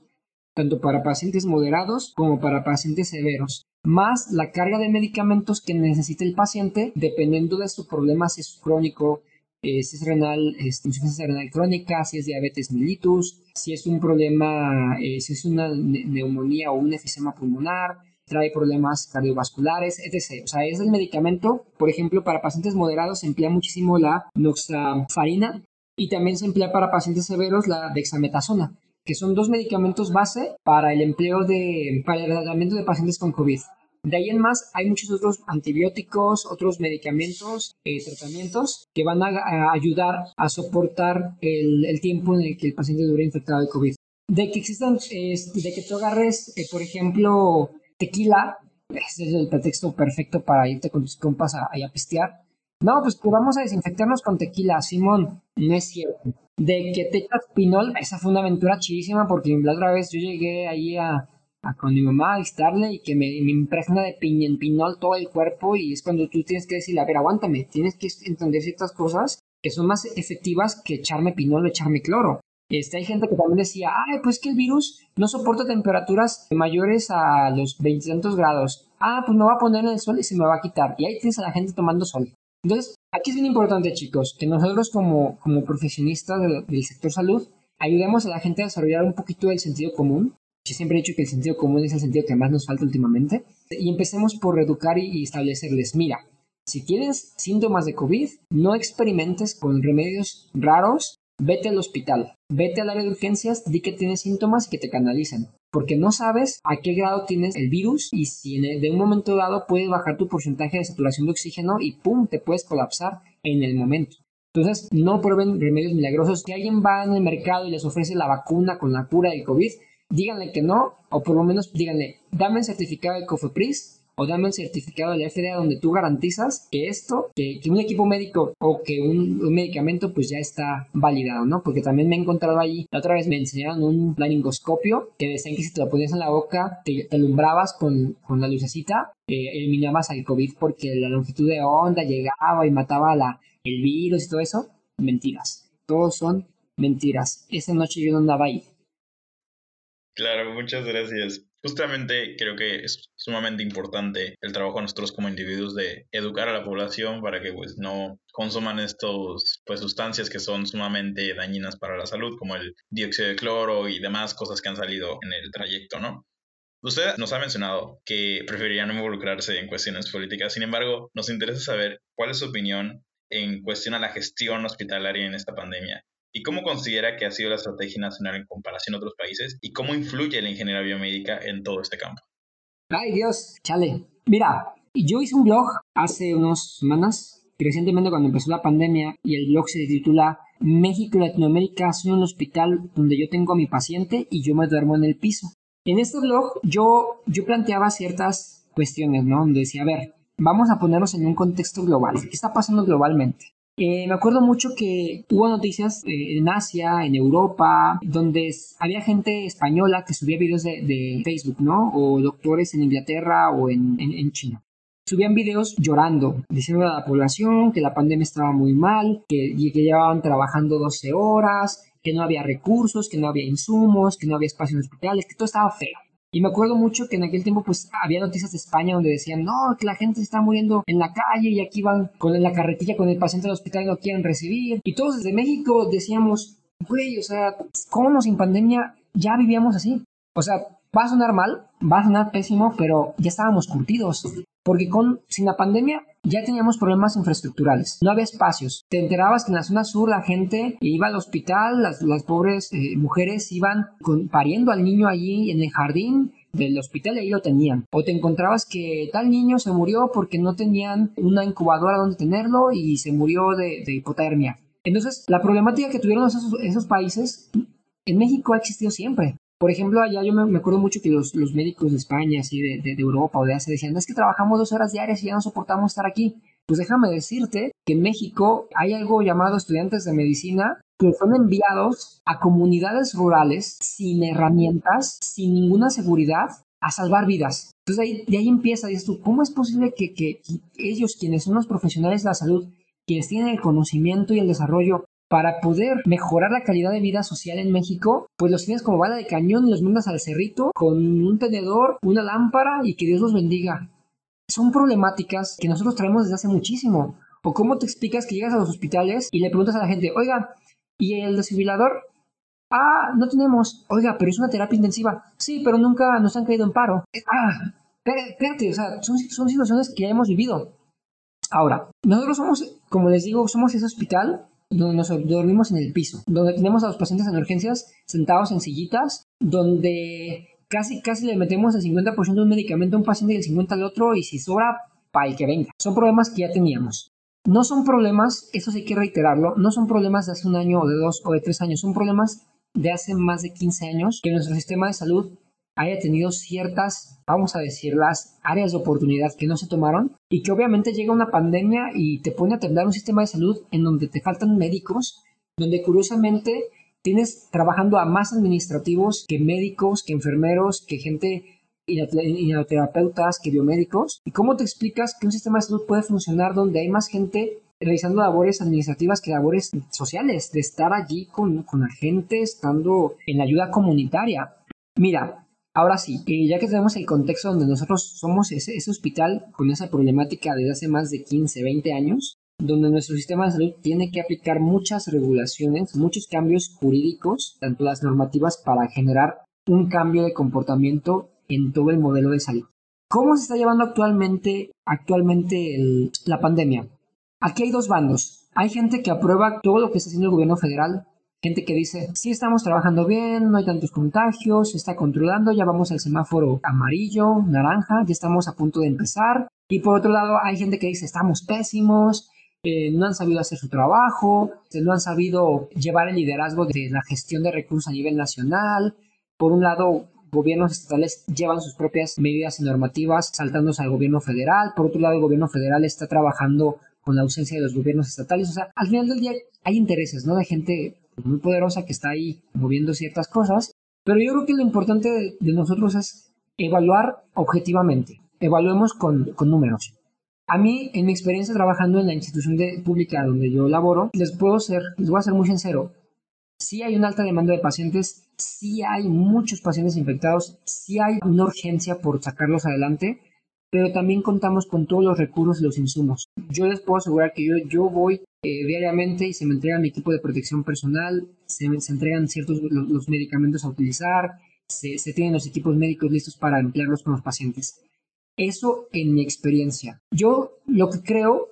tanto para pacientes moderados como para pacientes severos. Más la carga de medicamentos que necesita el paciente dependiendo de su problema, si es crónico, eh, si es renal, es insuficiencia renal crónica, si es diabetes mellitus, si es un problema, eh, si es una neumonía o un efisema pulmonar, trae problemas cardiovasculares, etc. O sea, es el medicamento, por ejemplo, para pacientes moderados se emplea muchísimo la noxafarina y también se emplea para pacientes severos la dexametasona que son dos medicamentos base para el empleo de, para el tratamiento de pacientes con COVID. De ahí en más hay muchos otros antibióticos, otros medicamentos, eh, tratamientos que van a, ayudar a soportar el, tiempo en el que el paciente dure infectado de COVID. De que existan, de que tú agarres, eh, por ejemplo, tequila, ese es el pretexto perfecto para irte con tus compas a, a pistear. No, pues que vamos a desinfectarnos con tequila, Simón. No es cierto de que te echas pinol, esa fue una aventura chidísima porque la otra vez yo llegué ahí a, con mi mamá a visitarle y que me, impregna de en pinol todo el cuerpo y es cuando tú tienes que decirle, a ver, aguántame, tienes que entender ciertas cosas que son más efectivas que echarme pinol o echarme cloro. Este, hay gente que también decía, ay, pues que el virus no soporta temperaturas mayores a los veintitantos grados. Ah, pues me va a poner en el sol y se me va a quitar. Y ahí tienes a la gente tomando sol. Entonces, aquí es bien importante, chicos, que nosotros como, como profesionistas del, sector salud ayudemos a la gente a desarrollar un poquito el sentido común. Yo siempre he dicho que el sentido común es el sentido que más nos falta últimamente. Y empecemos por reeducar y establecerles, mira, si tienes síntomas de COVID, no experimentes con remedios raros vete al hospital, vete al área de urgencias, di que tienes síntomas y que te canalicen. Porque no sabes a qué grado tienes el virus y si de un momento dado puedes bajar tu porcentaje de saturación de oxígeno y ¡pum! te puedes colapsar en el momento. Entonces, no prueben remedios milagrosos. Si alguien va en el mercado y les ofrece la vacuna con la cura del COVID, díganle que no, o por lo menos díganle, dame el certificado de COFEPRIS o dame un certificado de la FDA donde tú garantizas que esto, que, un equipo médico o que un, medicamento pues ya está validado, ¿no? Porque también me he encontrado allí, la otra vez me enseñaron un laringoscopio que decían que si te lo ponías en la boca, te, alumbrabas con, con, la lucecita, eh, eliminabas al COVID porque la longitud de onda llegaba y mataba la, el virus y todo eso. Mentiras. Todos son mentiras. Esa noche yo no andaba ahí. Claro, muchas gracias. Justamente creo que es sumamente importante el trabajo de nosotros como individuos de educar a la población para que pues no consuman estos pues sustancias que son sumamente dañinas para la salud como el dióxido de cloro y demás cosas que han salido en el trayecto, ¿no? Usted nos ha mencionado que preferirían involucrarse en cuestiones políticas, sin embargo, nos interesa saber cuál es su opinión en cuestión a la gestión hospitalaria en esta pandemia ¿Y cómo considera que ha sido la estrategia nacional en comparación a otros países? ¿Y cómo influye la ingeniería biomédica en todo este campo? Ay Dios, chale. Mira, yo hice un blog hace unas semanas, recientemente cuando empezó la pandemia, y el blog se titula México Latinoamérica son un hospital donde yo tengo a mi paciente y yo me duermo en el piso. En este blog yo, yo planteaba ciertas cuestiones, ¿no? Donde decía, a ver, vamos a ponernos en un contexto global. ¿Qué está pasando globalmente? Eh, me acuerdo mucho que hubo noticias eh, en Asia, en Europa, donde había gente española que subía videos de, Facebook, ¿no? O doctores en Inglaterra o en, China subían videos llorando, diciendo a la población que la pandemia estaba muy mal, que, que llevaban trabajando 12 horas, que no había recursos, que no había insumos, que no había espacio en hospitales, que todo estaba feo. Y me acuerdo mucho que en aquel tiempo pues había noticias de España donde decían, no, que la gente está muriendo en la calle y aquí van con la carretilla con el paciente del hospital y no quieren recibir. Y todos desde México decíamos, güey, o sea, ¿cómo sin pandemia ya vivíamos así? O sea, va a sonar mal, va a sonar pésimo, pero ya estábamos curtidos. Porque con, sin la pandemia ya teníamos problemas infraestructurales, no había espacios. Te enterabas que en la zona sur la gente iba al hospital, las, pobres eh, mujeres iban pariendo al niño allí en el jardín del hospital y ahí lo tenían. O te encontrabas que tal niño se murió porque no tenían una incubadora donde tenerlo y se murió de, hipotermia. Entonces, la problemática que tuvieron esos, esos países en México ha existido siempre. Por ejemplo, allá yo me, acuerdo mucho que los, médicos de España, así de, de, Europa o de Asia, decían, es que trabajamos dos horas diarias y ya no soportamos estar aquí. Pues déjame decirte que en México hay algo llamado estudiantes de medicina que son enviados a comunidades rurales sin herramientas, sin ninguna seguridad, a salvar vidas. Entonces ahí, de ahí empieza, dices tú, ¿cómo es posible que, que ellos, quienes son los profesionales de la salud, quienes tienen el conocimiento y el desarrollo para poder mejorar la calidad de vida social en México, pues los tienes como bala de cañón y los mandas al cerrito con un tenedor, una lámpara y que Dios los bendiga. Son problemáticas que nosotros traemos desde hace muchísimo. ¿O cómo te explicas que llegas a los hospitales y le preguntas a la gente, oiga, ¿y el desfibrilador? Ah, no tenemos. Oiga, pero es una terapia intensiva. Sí, pero nunca nos han caído en paro. Ah, espérate, o sea, son, son situaciones que ya hemos vivido. Ahora, nosotros somos, como les digo, somos ese hospital donde nos dormimos en el piso, donde tenemos a los pacientes en urgencias sentados en sillitas, donde casi casi le metemos el 50% de un medicamento a un paciente y el 50% al otro y si sobra, para el que venga. Son problemas que ya teníamos. No son problemas, eso sí hay que reiterarlo, no son problemas de hace un año o de dos o de tres años, son problemas de hace más de 15 años que nuestro sistema de salud haya tenido ciertas, vamos a decirlas, áreas de oportunidad que no se tomaron y que obviamente llega una pandemia y te pone a temblar un sistema de salud en donde te faltan médicos, donde curiosamente tienes trabajando a más administrativos que médicos, que enfermeros, que gente terapeutas, que biomédicos. ¿Y cómo te explicas que un sistema de salud puede funcionar donde hay más gente realizando labores administrativas que labores sociales, de estar allí con, con la gente, estando en la ayuda comunitaria? Mira, Ahora sí, ya que tenemos el contexto donde nosotros somos ese, hospital con esa problemática desde hace más de 15, 20 años, donde nuestro sistema de salud tiene que aplicar muchas regulaciones, muchos cambios jurídicos, tanto las normativas para generar un cambio de comportamiento en todo el modelo de salud. ¿Cómo se está llevando actualmente, actualmente la pandemia? Aquí hay dos bandos. Hay gente que aprueba todo lo que está haciendo el gobierno federal Gente que dice, sí estamos trabajando bien, no hay tantos contagios, se está controlando, ya vamos al semáforo amarillo, naranja, ya estamos a punto de empezar. Y por otro lado, hay gente que dice, estamos pésimos, eh, no han sabido hacer su trabajo, no han sabido llevar el liderazgo de la gestión de recursos a nivel nacional. Por un lado, gobiernos estatales llevan sus propias medidas y normativas saltándose al gobierno federal. Por otro lado, el gobierno federal está trabajando con la ausencia de los gobiernos estatales. O sea, al final del día hay intereses, ¿no? De gente muy poderosa que está ahí moviendo ciertas cosas, pero yo creo que lo importante de, nosotros es evaluar objetivamente, evaluemos con, números. A mí, en mi experiencia trabajando en la institución de, pública donde yo laboro, les puedo ser, les voy a ser muy sincero, sí hay una alta demanda de pacientes, sí hay muchos pacientes infectados, sí hay una urgencia por sacarlos adelante, pero también contamos con todos los recursos y los insumos. Yo les puedo asegurar que yo, yo voy eh, diariamente y se me entrega mi equipo de protección personal, se, se entregan ciertos los, medicamentos a utilizar, se, se, tienen los equipos médicos listos para emplearlos con los pacientes. Eso en mi experiencia. Yo lo que creo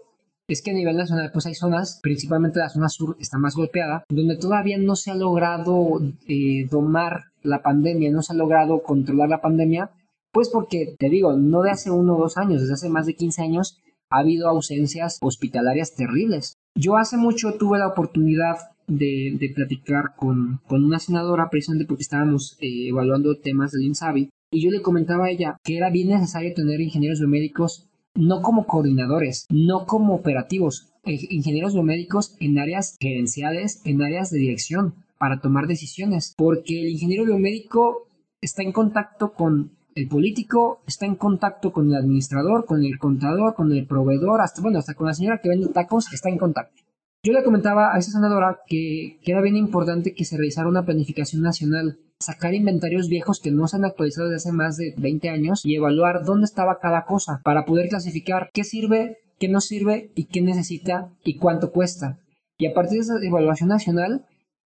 es que a nivel nacional pues hay zonas, principalmente la zona sur está más golpeada, donde todavía no se ha logrado eh, domar la pandemia, no se ha logrado controlar la pandemia pues porque, te digo, no de hace uno o dos años, desde hace más de 15 años ha habido ausencias hospitalarias terribles. Yo hace mucho tuve la oportunidad de, platicar con, una senadora precisamente porque estábamos eh, evaluando temas del INSABI y yo le comentaba a ella que era bien necesario tener ingenieros biomédicos no como coordinadores, no como operativos, eh, ingenieros biomédicos en áreas gerenciales, en áreas de dirección para tomar decisiones, porque el ingeniero biomédico está en contacto con el político está en contacto con el administrador, con el contador, con el proveedor, hasta bueno, hasta con la señora que vende tacos está en contacto. Yo le comentaba a esa senadora que, que era bien importante que se realizara una planificación nacional sacar inventarios viejos que no se han actualizado desde hace más de 20 años y evaluar dónde estaba cada cosa para poder clasificar qué sirve, qué no sirve y qué necesita y cuánto cuesta. Y a partir de esa evaluación nacional,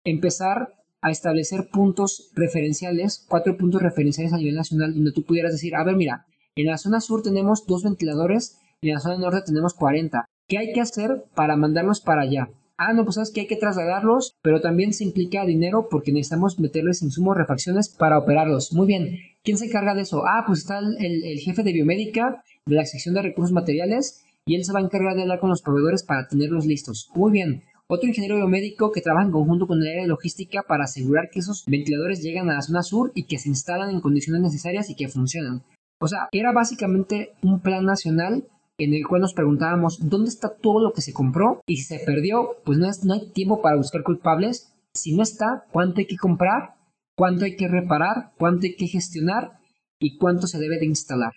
empezar a establecer puntos referenciales, cuatro puntos referenciales a nivel nacional, donde tú pudieras decir, a ver, mira, en la zona sur tenemos dos ventiladores en la zona norte tenemos 40. ¿Qué hay que hacer para mandarlos para allá? Ah, no, pues sabes que hay que trasladarlos, pero también se implica dinero porque necesitamos meterles insumos, refacciones para operarlos. Muy bien, ¿quién se encarga de eso? Ah, pues está el, el jefe de biomédica de la sección de recursos materiales y él se va a encargar de hablar con los proveedores para tenerlos listos. Muy bien, otro ingeniero biomédico que trabaja en conjunto con el área de logística para asegurar que esos ventiladores llegan a la zona sur y que se instalan en condiciones necesarias y que funcionan. O sea, era básicamente un plan nacional en el cual nos preguntábamos dónde está todo lo que se compró y si se perdió, pues no, no hay tiempo para buscar culpables. Si no está, cuánto hay que comprar, cuánto hay que reparar, cuánto hay que gestionar y cuánto se debe de instalar.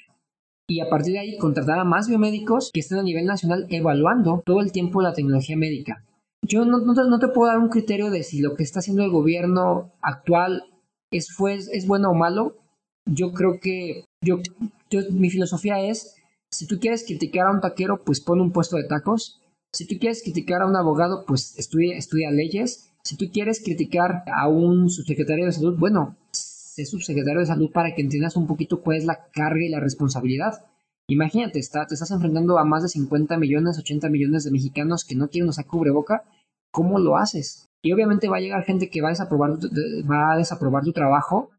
Y a partir de ahí contratar a más biomédicos que estén a nivel nacional evaluando todo el tiempo la tecnología médica. Yo no, no, te, puedo dar un criterio de si lo que está haciendo el gobierno actual es, fue, es bueno o malo. Yo creo que yo, mi filosofía es si tú quieres criticar a un taquero, pues pon un puesto de tacos. Si tú quieres criticar a un abogado, pues estudia, estudia leyes. Si tú quieres criticar a un subsecretario de salud, bueno, sé subsecretario de salud para que entiendas un poquito cuál es la carga y la responsabilidad. Imagínate, está, te estás enfrentando a más de 50 millones, 80 millones de mexicanos que no quieren usar cubreboca. ¿Cómo lo haces? Y obviamente va a llegar gente que va a desaprobar, va a desaprobar tu trabajo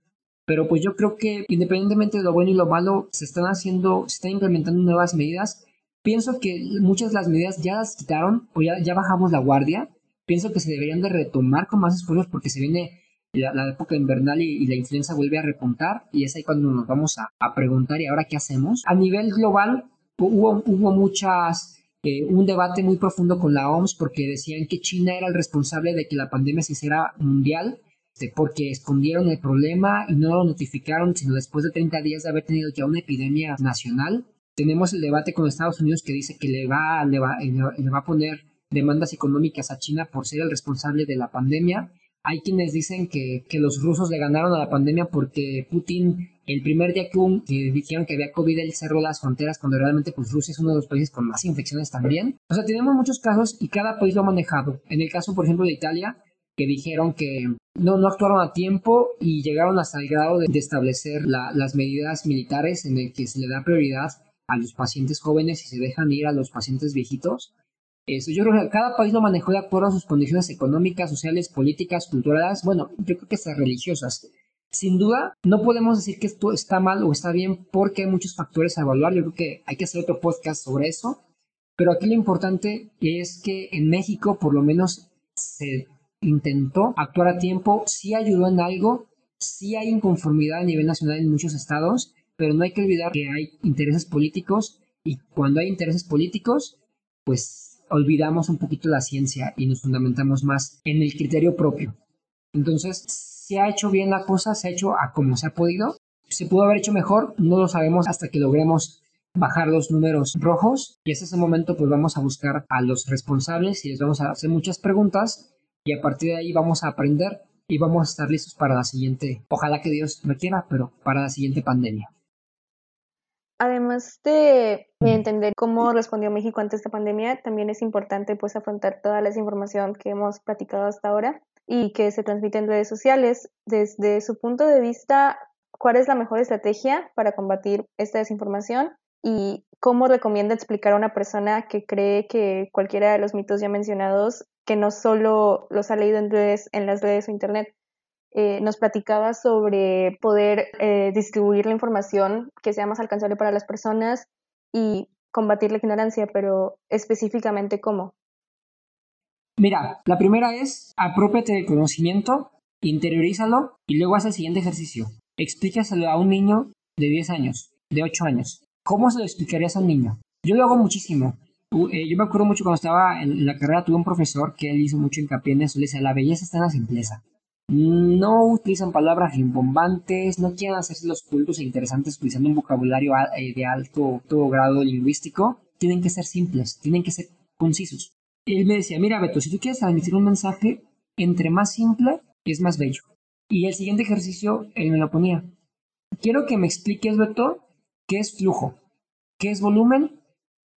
pero pues yo creo que independientemente de lo bueno y lo malo, se están haciendo, se están implementando nuevas medidas. Pienso que muchas de las medidas ya las quitaron o ya, ya bajamos la guardia. Pienso que se deberían de retomar con más esfuerzos porque se viene la, época invernal y, la influenza vuelve a repuntar y es ahí cuando nos vamos a, a preguntar y ahora qué hacemos. A nivel global hubo, hubo muchas, eh, un debate muy profundo con la OMS porque decían que China era el responsable de que la pandemia se hiciera mundial este, porque escondieron el problema y no lo notificaron sino después de 30 días de haber tenido ya una epidemia nacional. Tenemos el debate con Estados Unidos que dice que le va, le va, le va a poner demandas económicas a China por ser el responsable de la pandemia. Hay quienes dicen que, que los rusos le ganaron a la pandemia porque Putin, el primer día que, dijeron que había COVID, él cerró las fronteras cuando realmente pues Rusia es uno de los países con más infecciones también. O sea, tenemos muchos casos y cada país lo ha manejado. En el caso, por ejemplo, de Italia, que dijeron que no, no actuaron a tiempo y llegaron hasta el grado de, establecer las medidas militares en el que se le da prioridad a los pacientes jóvenes y se dejan ir a los pacientes viejitos. Eso yo creo que cada país lo manejó de acuerdo a sus condiciones económicas, sociales, políticas, culturales, bueno, yo creo que hasta religiosas. Sin duda, no podemos decir que esto está mal o está bien porque hay muchos factores a evaluar. Yo creo que hay que hacer otro podcast sobre eso. Pero aquí lo importante es que en México, por lo menos, se intentó actuar a tiempo, sí ayudó en algo, sí hay inconformidad a nivel nacional en muchos estados, pero no hay que olvidar que hay intereses políticos y cuando hay intereses políticos, pues olvidamos un poquito la ciencia y nos fundamentamos más en el criterio propio. Entonces, se ha hecho bien la cosa, se ha hecho a como se ha podido. Se pudo haber hecho mejor, no lo sabemos hasta que logremos bajar los números rojos y hasta ese momento pues vamos a buscar a los responsables y les vamos a hacer muchas preguntas y a partir de ahí vamos a aprender y vamos a estar listos para la siguiente, ojalá que Dios me quiera, pero para la siguiente pandemia. Además de entender cómo respondió México ante esta pandemia, también es importante pues afrontar toda la información que hemos platicado hasta ahora y que se transmite en redes sociales. Desde su punto de vista, ¿cuál es la mejor estrategia para combatir esta desinformación? ¿Y cómo recomienda explicar a una persona que cree que cualquiera de los mitos ya mencionados que no solo los ha leído en, en las redes o internet. Eh, nos platicaba sobre poder eh, distribuir la información que sea más alcanzable para las personas y combatir la ignorancia, pero específicamente cómo. Mira, la primera es apropiate del conocimiento, interiorízalo y luego haz el siguiente ejercicio. Explícaselo a un niño de 10 años, de 8 años. ¿Cómo se lo explicarías a un niño? Yo lo hago muchísimo. Eh, yo me acuerdo mucho cuando estaba en la carrera, tuve un profesor que él hizo mucho hincapié en eso. Le decía, la belleza está en la simpleza. No utilizan palabras rimbombantes, no quieren hacerse los cultos e interesantes utilizando un vocabulario eh, de alto, grado lingüístico. Tienen que ser simples, tienen que ser concisos. él me decía, mira Beto, si tú quieres transmitir un mensaje, entre más simple es más bello. Y el siguiente ejercicio, él me lo ponía. Quiero que me expliques, Beto, qué es flujo, qué es volumen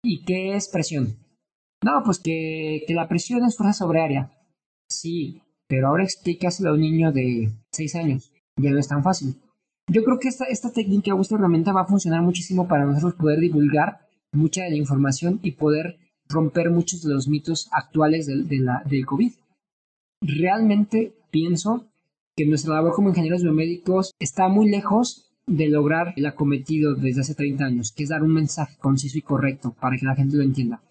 y qué es presión. No, pues que, que la presión es fuerza sobre área. Sí, pero ahora explícaselo a un niño de 6 años. Ya no es tan fácil. Yo creo que esta, esta técnica o esta herramienta va a funcionar muchísimo para nosotros poder divulgar mucha de la información y poder romper muchos de los mitos actuales del, de del COVID. Realmente pienso que nuestra labor como ingenieros biomédicos está muy lejos de lograr el acometido desde hace 30 años, que es dar un mensaje conciso y correcto para que la gente lo entienda.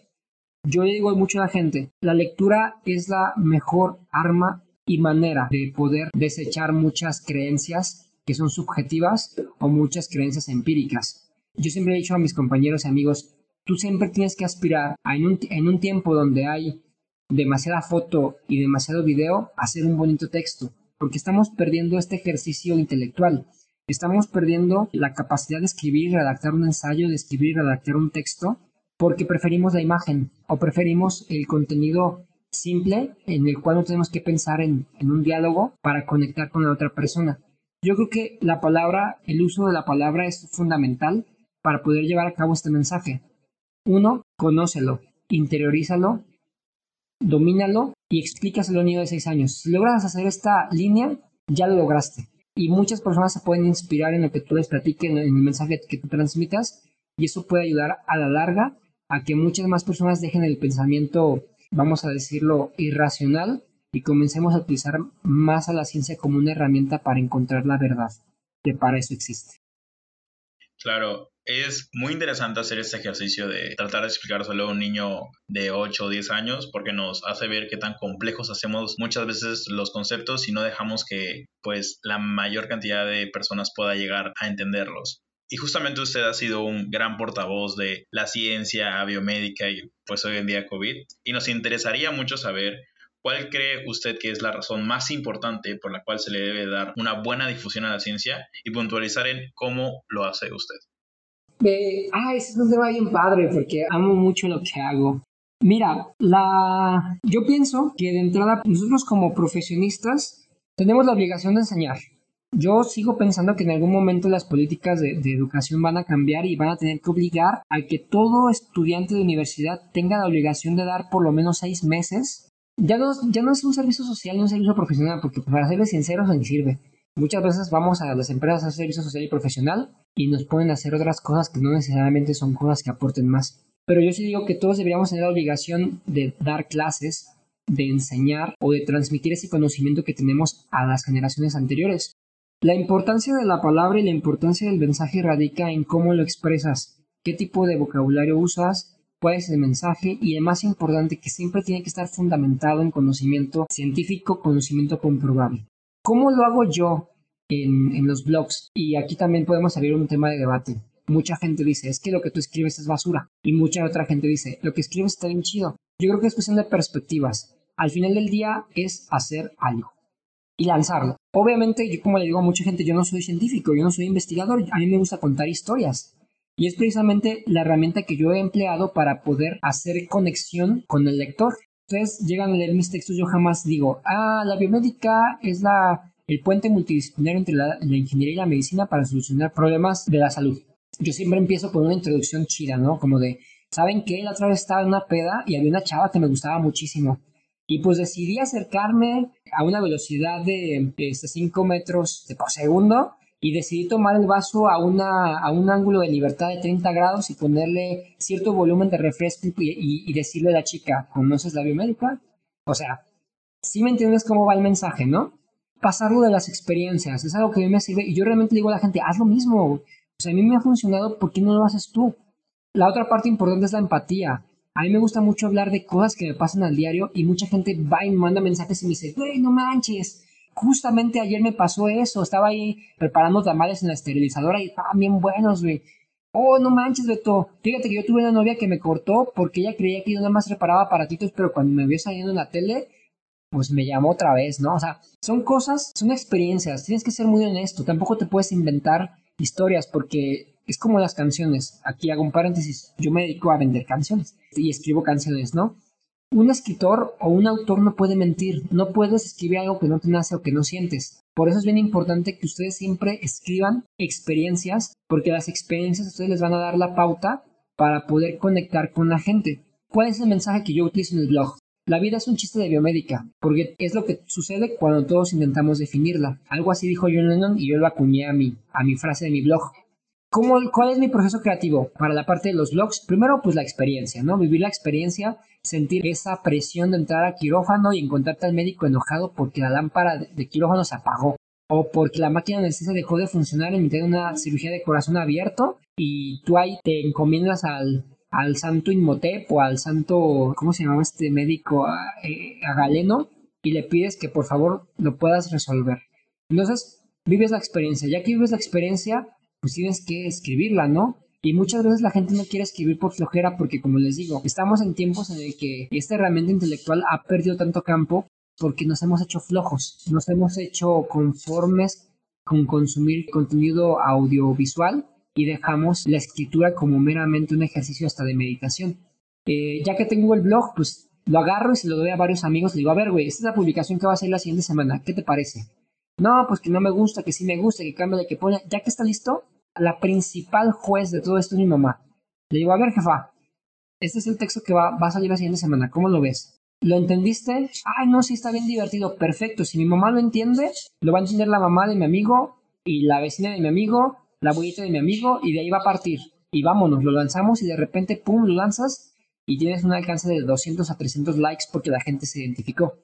Yo le digo mucho a la gente, la lectura es la mejor arma y manera de poder desechar muchas creencias que son subjetivas o muchas creencias empíricas. Yo siempre he dicho a mis compañeros y amigos, tú siempre tienes que aspirar a en un, en un tiempo donde hay demasiada foto y demasiado video, hacer un bonito texto, porque estamos perdiendo este ejercicio intelectual. Estamos perdiendo la capacidad de escribir redactar un ensayo, de escribir redactar un texto, porque preferimos la imagen o preferimos el contenido simple en el cual no tenemos que pensar en, un diálogo para conectar con la otra persona. Yo creo que la palabra, el uso de la palabra es fundamental para poder llevar a cabo este mensaje. Uno, conócelo, interiorízalo, domínalo y explícaselo a un niño de 6 años. Si logras hacer esta línea, ya lo lograste. Y muchas personas se pueden inspirar en lo que tú les platiques, en el mensaje que tú transmitas, y eso puede ayudar a la larga a que muchas más personas dejen el pensamiento, vamos a decirlo, irracional y comencemos a utilizar más a la ciencia como una herramienta para encontrar la verdad, que para eso existe. Claro, es muy interesante hacer este ejercicio de tratar de explicárselo a un niño de 8 o 10 años porque nos hace ver qué tan complejos hacemos muchas veces los conceptos y no dejamos que pues la mayor cantidad de personas pueda llegar a entenderlos. Y justamente usted ha sido un gran portavoz de la ciencia biomédica y pues hoy en día COVID. Y nos interesaría mucho saber cuál cree usted que es la razón más importante por la cual se le debe dar una buena difusión a la ciencia y puntualizar en cómo lo hace usted ah, ese es un tema bien padre porque amo mucho lo que hago. Mira, la... yo pienso que de entrada nosotros como profesionistas tenemos la obligación de enseñar. Yo sigo pensando que en algún momento las políticas de, educación van a cambiar y van a tener que obligar a que todo estudiante de universidad tenga la obligación de dar por lo menos seis meses. Ya no, no es un servicio social, no un servicio profesional, porque para serles sinceros ni sirve. Muchas veces vamos a las empresas a hacer servicio social y profesional y nos pueden hacer otras cosas que no necesariamente son cosas que aporten más. Pero yo sí digo que todos deberíamos tener la obligación de dar clases, de enseñar o de transmitir ese conocimiento que tenemos a las generaciones anteriores. La importancia de la palabra y la importancia del mensaje radica en cómo lo expresas, qué tipo de vocabulario usas, cuál es el mensaje y el más importante que siempre tiene que estar fundamentado en conocimiento científico, conocimiento comprobable. ¿Cómo lo hago yo en, los blogs? Y aquí también podemos abrir un tema de debate. Mucha gente dice, es que lo que tú escribes es basura. Y mucha otra gente dice, lo que escribes está bien chido. Yo creo que es cuestión de perspectivas. Al final del día es hacer algo y lanzarlo. Obviamente, yo como le digo a mucha gente, yo no soy científico, yo no soy investigador, a mí me gusta contar historias. Y es precisamente la herramienta que yo he empleado para poder hacer conexión con el lector ustedes llegan a leer mis textos, yo jamás digo, ah, la biomédica es la, el puente multidisciplinario entre la, ingeniería y la medicina para solucionar problemas de la salud. Yo siempre empiezo con una introducción chida, ¿no? Como de, ¿saben qué? La otra vez estaba en una peda y había una chava que me gustaba muchísimo. Y pues decidí acercarme a una velocidad de 5 este, metros por segundo y decidí tomar el vaso a, una, a un ángulo de libertad de 30 grados y ponerle cierto volumen de refresco y, decirle a la chica, ¿conoces la biomédica? O sea, si me entiendes cómo va el mensaje, ¿no? Pasarlo de las experiencias, es algo que a mí me sirve y yo realmente digo a la gente, haz lo mismo. O sea, a mí me ha funcionado, ¿por qué no lo haces tú? La otra parte importante es la empatía. A mí me gusta mucho hablar de cosas que me pasan al diario y mucha gente va y manda mensajes y me dice, güey, no manches, justamente ayer me pasó eso, estaba ahí preparando tamales en la esterilizadora y estaban bien buenos, güey. Oh, no manches, Beto. Fíjate que yo tuve una novia que me cortó porque ella creía que yo nada más reparaba aparatitos, pero cuando me vio saliendo en la tele, pues me llamó otra vez, ¿no? O sea, son cosas, son experiencias. Tienes que ser muy honesto. Tampoco te puedes inventar historias porque es como las canciones. Aquí hago un paréntesis. Yo me dedico a vender canciones y escribo canciones, ¿no? un escritor o un autor no puede mentir, no puedes escribir algo que no te nace o que no sientes. Por eso es bien importante que ustedes siempre escriban experiencias, porque las experiencias a ustedes les van a dar la pauta para poder conectar con la gente. ¿Cuál es el mensaje que yo utilizo en el blog? La vida es un chiste de biomédica, porque es lo que sucede cuando todos intentamos definirla. Algo así dijo John Lennon y yo lo acuñé a mi, a mi frase de mi blog. ¿Cómo, ¿Cuál es mi proceso creativo para la parte de los blogs? Primero, pues la experiencia, ¿no? Vivir la experiencia, sentir esa presión de entrar a quirófano y encontrarte al médico enojado porque la lámpara de quirófano se apagó o porque la máquina de anestesia dejó de funcionar en mitad de una cirugía de corazón abierto y tú ahí te encomiendas al, al santo Inmotep o al santo, ¿cómo se llamaba este médico? A, eh, a Galeno y le pides que por favor lo puedas resolver. Entonces, vives la experiencia. Ya que vives la experiencia, pues tienes que escribirla, ¿no? Y muchas veces la gente no quiere escribir por flojera porque, como les digo, estamos en tiempos en el que esta herramienta intelectual ha perdido tanto campo porque nos hemos hecho flojos, nos hemos hecho conformes con consumir contenido audiovisual y dejamos la escritura como meramente un ejercicio hasta de meditación. Eh, ya que tengo el blog, pues lo agarro y se lo doy a varios amigos. Le digo, a ver, güey, esta es la publicación que va a ser la siguiente semana. ¿Qué te parece? No, pues que no me gusta, que sí me gusta, que cambie de que pone. Ya que está listo, la principal juez de todo esto es mi mamá. Le digo, a ver, jefa, este es el texto que va, va a salir la siguiente semana, ¿cómo lo ves? ¿Lo entendiste? Ay, no, sí, está bien divertido, perfecto. Si mi mamá lo entiende, lo va a entender la mamá de mi amigo y la vecina de mi amigo, la abuelita de mi amigo, y de ahí va a partir. Y vámonos, lo lanzamos y de repente, pum, lo lanzas y tienes un alcance de 200 a 300 likes porque la gente se identificó.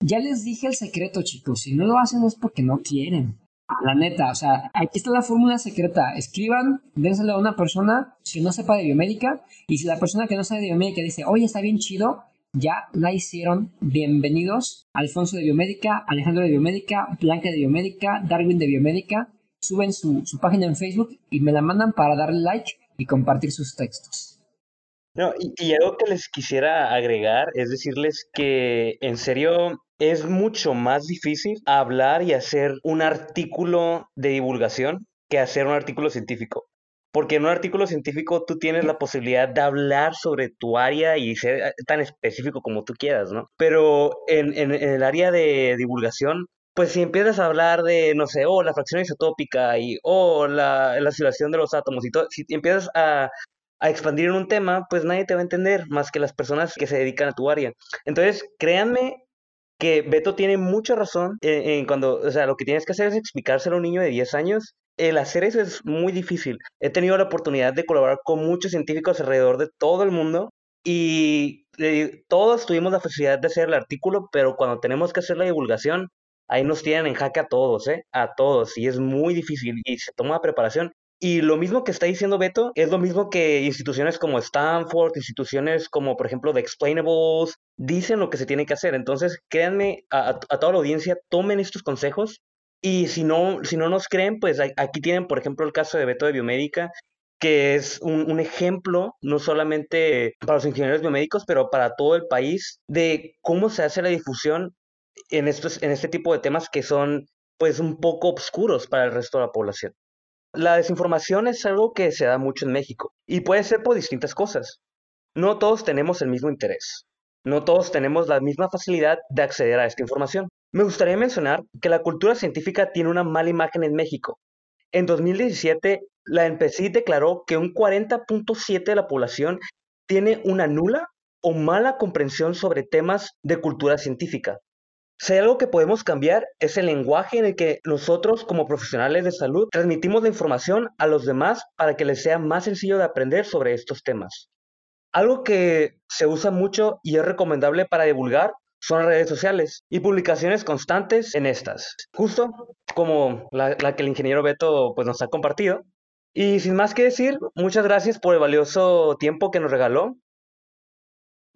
Ya les dije el secreto, chicos. Si no lo hacen es porque no quieren. La neta, o sea, aquí está la fórmula secreta. Escriban, dénselo a una persona que no sepa de biomédica. Y si la persona que no sabe de biomédica dice, oye, está bien chido, ya la hicieron. Bienvenidos. Alfonso de biomédica, Alejandro de biomédica, Blanca de biomédica, Darwin de biomédica. Suben su, su página en Facebook y me la mandan para darle like y compartir sus textos. No, y, algo que les quisiera agregar es decirles que en serio es mucho más difícil hablar y hacer un artículo de divulgación que hacer un artículo científico. Porque en un artículo científico tú tienes la posibilidad de hablar sobre tu área y ser eh, tan específico como tú quieras, ¿no? Pero en, en, el área de divulgación, pues si empiezas a hablar de, no sé, oh, la fracción isotópica y, oh, la, la oscilación de los átomos y todo, si empiezas a, a expandir en un tema, pues nadie te va a entender más que las personas que se dedican a tu área. Entonces, créanme que Beto tiene mucha razón en, cuando, o sea, lo que tienes que hacer es explicárselo a un niño de 10 años. El hacer eso es muy difícil. He tenido la oportunidad de colaborar con muchos científicos alrededor de todo el mundo y todos tuvimos la facilidad de hacer el artículo, pero cuando tenemos que hacer la divulgación, ahí nos tienen en jaque a todos, ¿eh? A todos. Y es muy difícil y se toma preparación. Y lo mismo que está diciendo Beto es lo mismo que instituciones como Stanford, instituciones como por ejemplo The Explainables, dicen lo que se tiene que hacer. Entonces, créanme a, a toda la audiencia, tomen estos consejos y si no, si no nos creen, pues aquí tienen por ejemplo el caso de Beto de Biomédica, que es un, un, ejemplo no solamente para los ingenieros biomédicos, pero para todo el país de cómo se hace la difusión en, estos, en este tipo de temas que son pues un poco oscuros para el resto de la población. La desinformación es algo que se da mucho en México y puede ser por distintas cosas. No todos tenemos el mismo interés. No todos tenemos la misma facilidad de acceder a esta información. Me gustaría mencionar que la cultura científica tiene una mala imagen en México. En 2017, la NPC declaró que un 40.7 de la población tiene una nula o mala comprensión sobre temas de cultura científica. Si hay algo que podemos cambiar es el lenguaje en el que nosotros como profesionales de salud transmitimos la información a los demás para que les sea más sencillo de aprender sobre estos temas. Algo que se usa mucho y es recomendable para divulgar son las redes sociales y publicaciones constantes en estas, justo como la, que el ingeniero Beto pues, nos ha compartido. Y sin más que decir, muchas gracias por el valioso tiempo que nos regaló.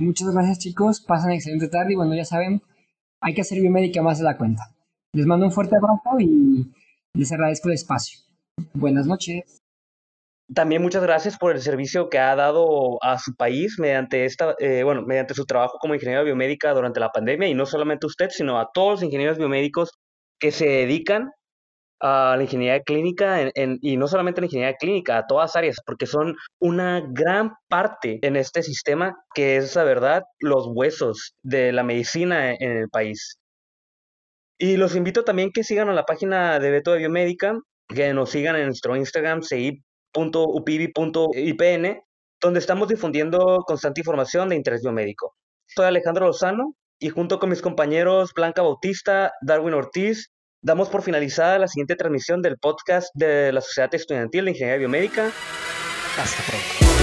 Muchas gracias chicos, pasan excelente tarde y bueno, ya saben, hay que hacer biomédica más de la cuenta. Les mando un fuerte abrazo y les agradezco el espacio. Buenas noches. También muchas gracias por el servicio que ha dado a su país mediante esta, eh, bueno, mediante su trabajo como ingeniero biomédica durante la pandemia y no solamente usted, sino a todos los ingenieros biomédicos que se dedican a la ingeniería clínica y no solamente la ingeniería clínica, a todas áreas, porque son una gran parte en este sistema que es, la verdad, los huesos de la medicina en el país. Y los invito también que sigan a la página de Beto de Biomédica, que nos sigan en nuestro Instagram, ci.upibi.ipn, donde estamos difundiendo constante información de interés biomédico. Soy Alejandro Lozano y junto con mis compañeros Blanca Bautista, Darwin Ortiz, damos por finalizada la siguiente transmisión del podcast de la Sociedad Estudiantil de Ingeniería Biomédica. Hasta pronto.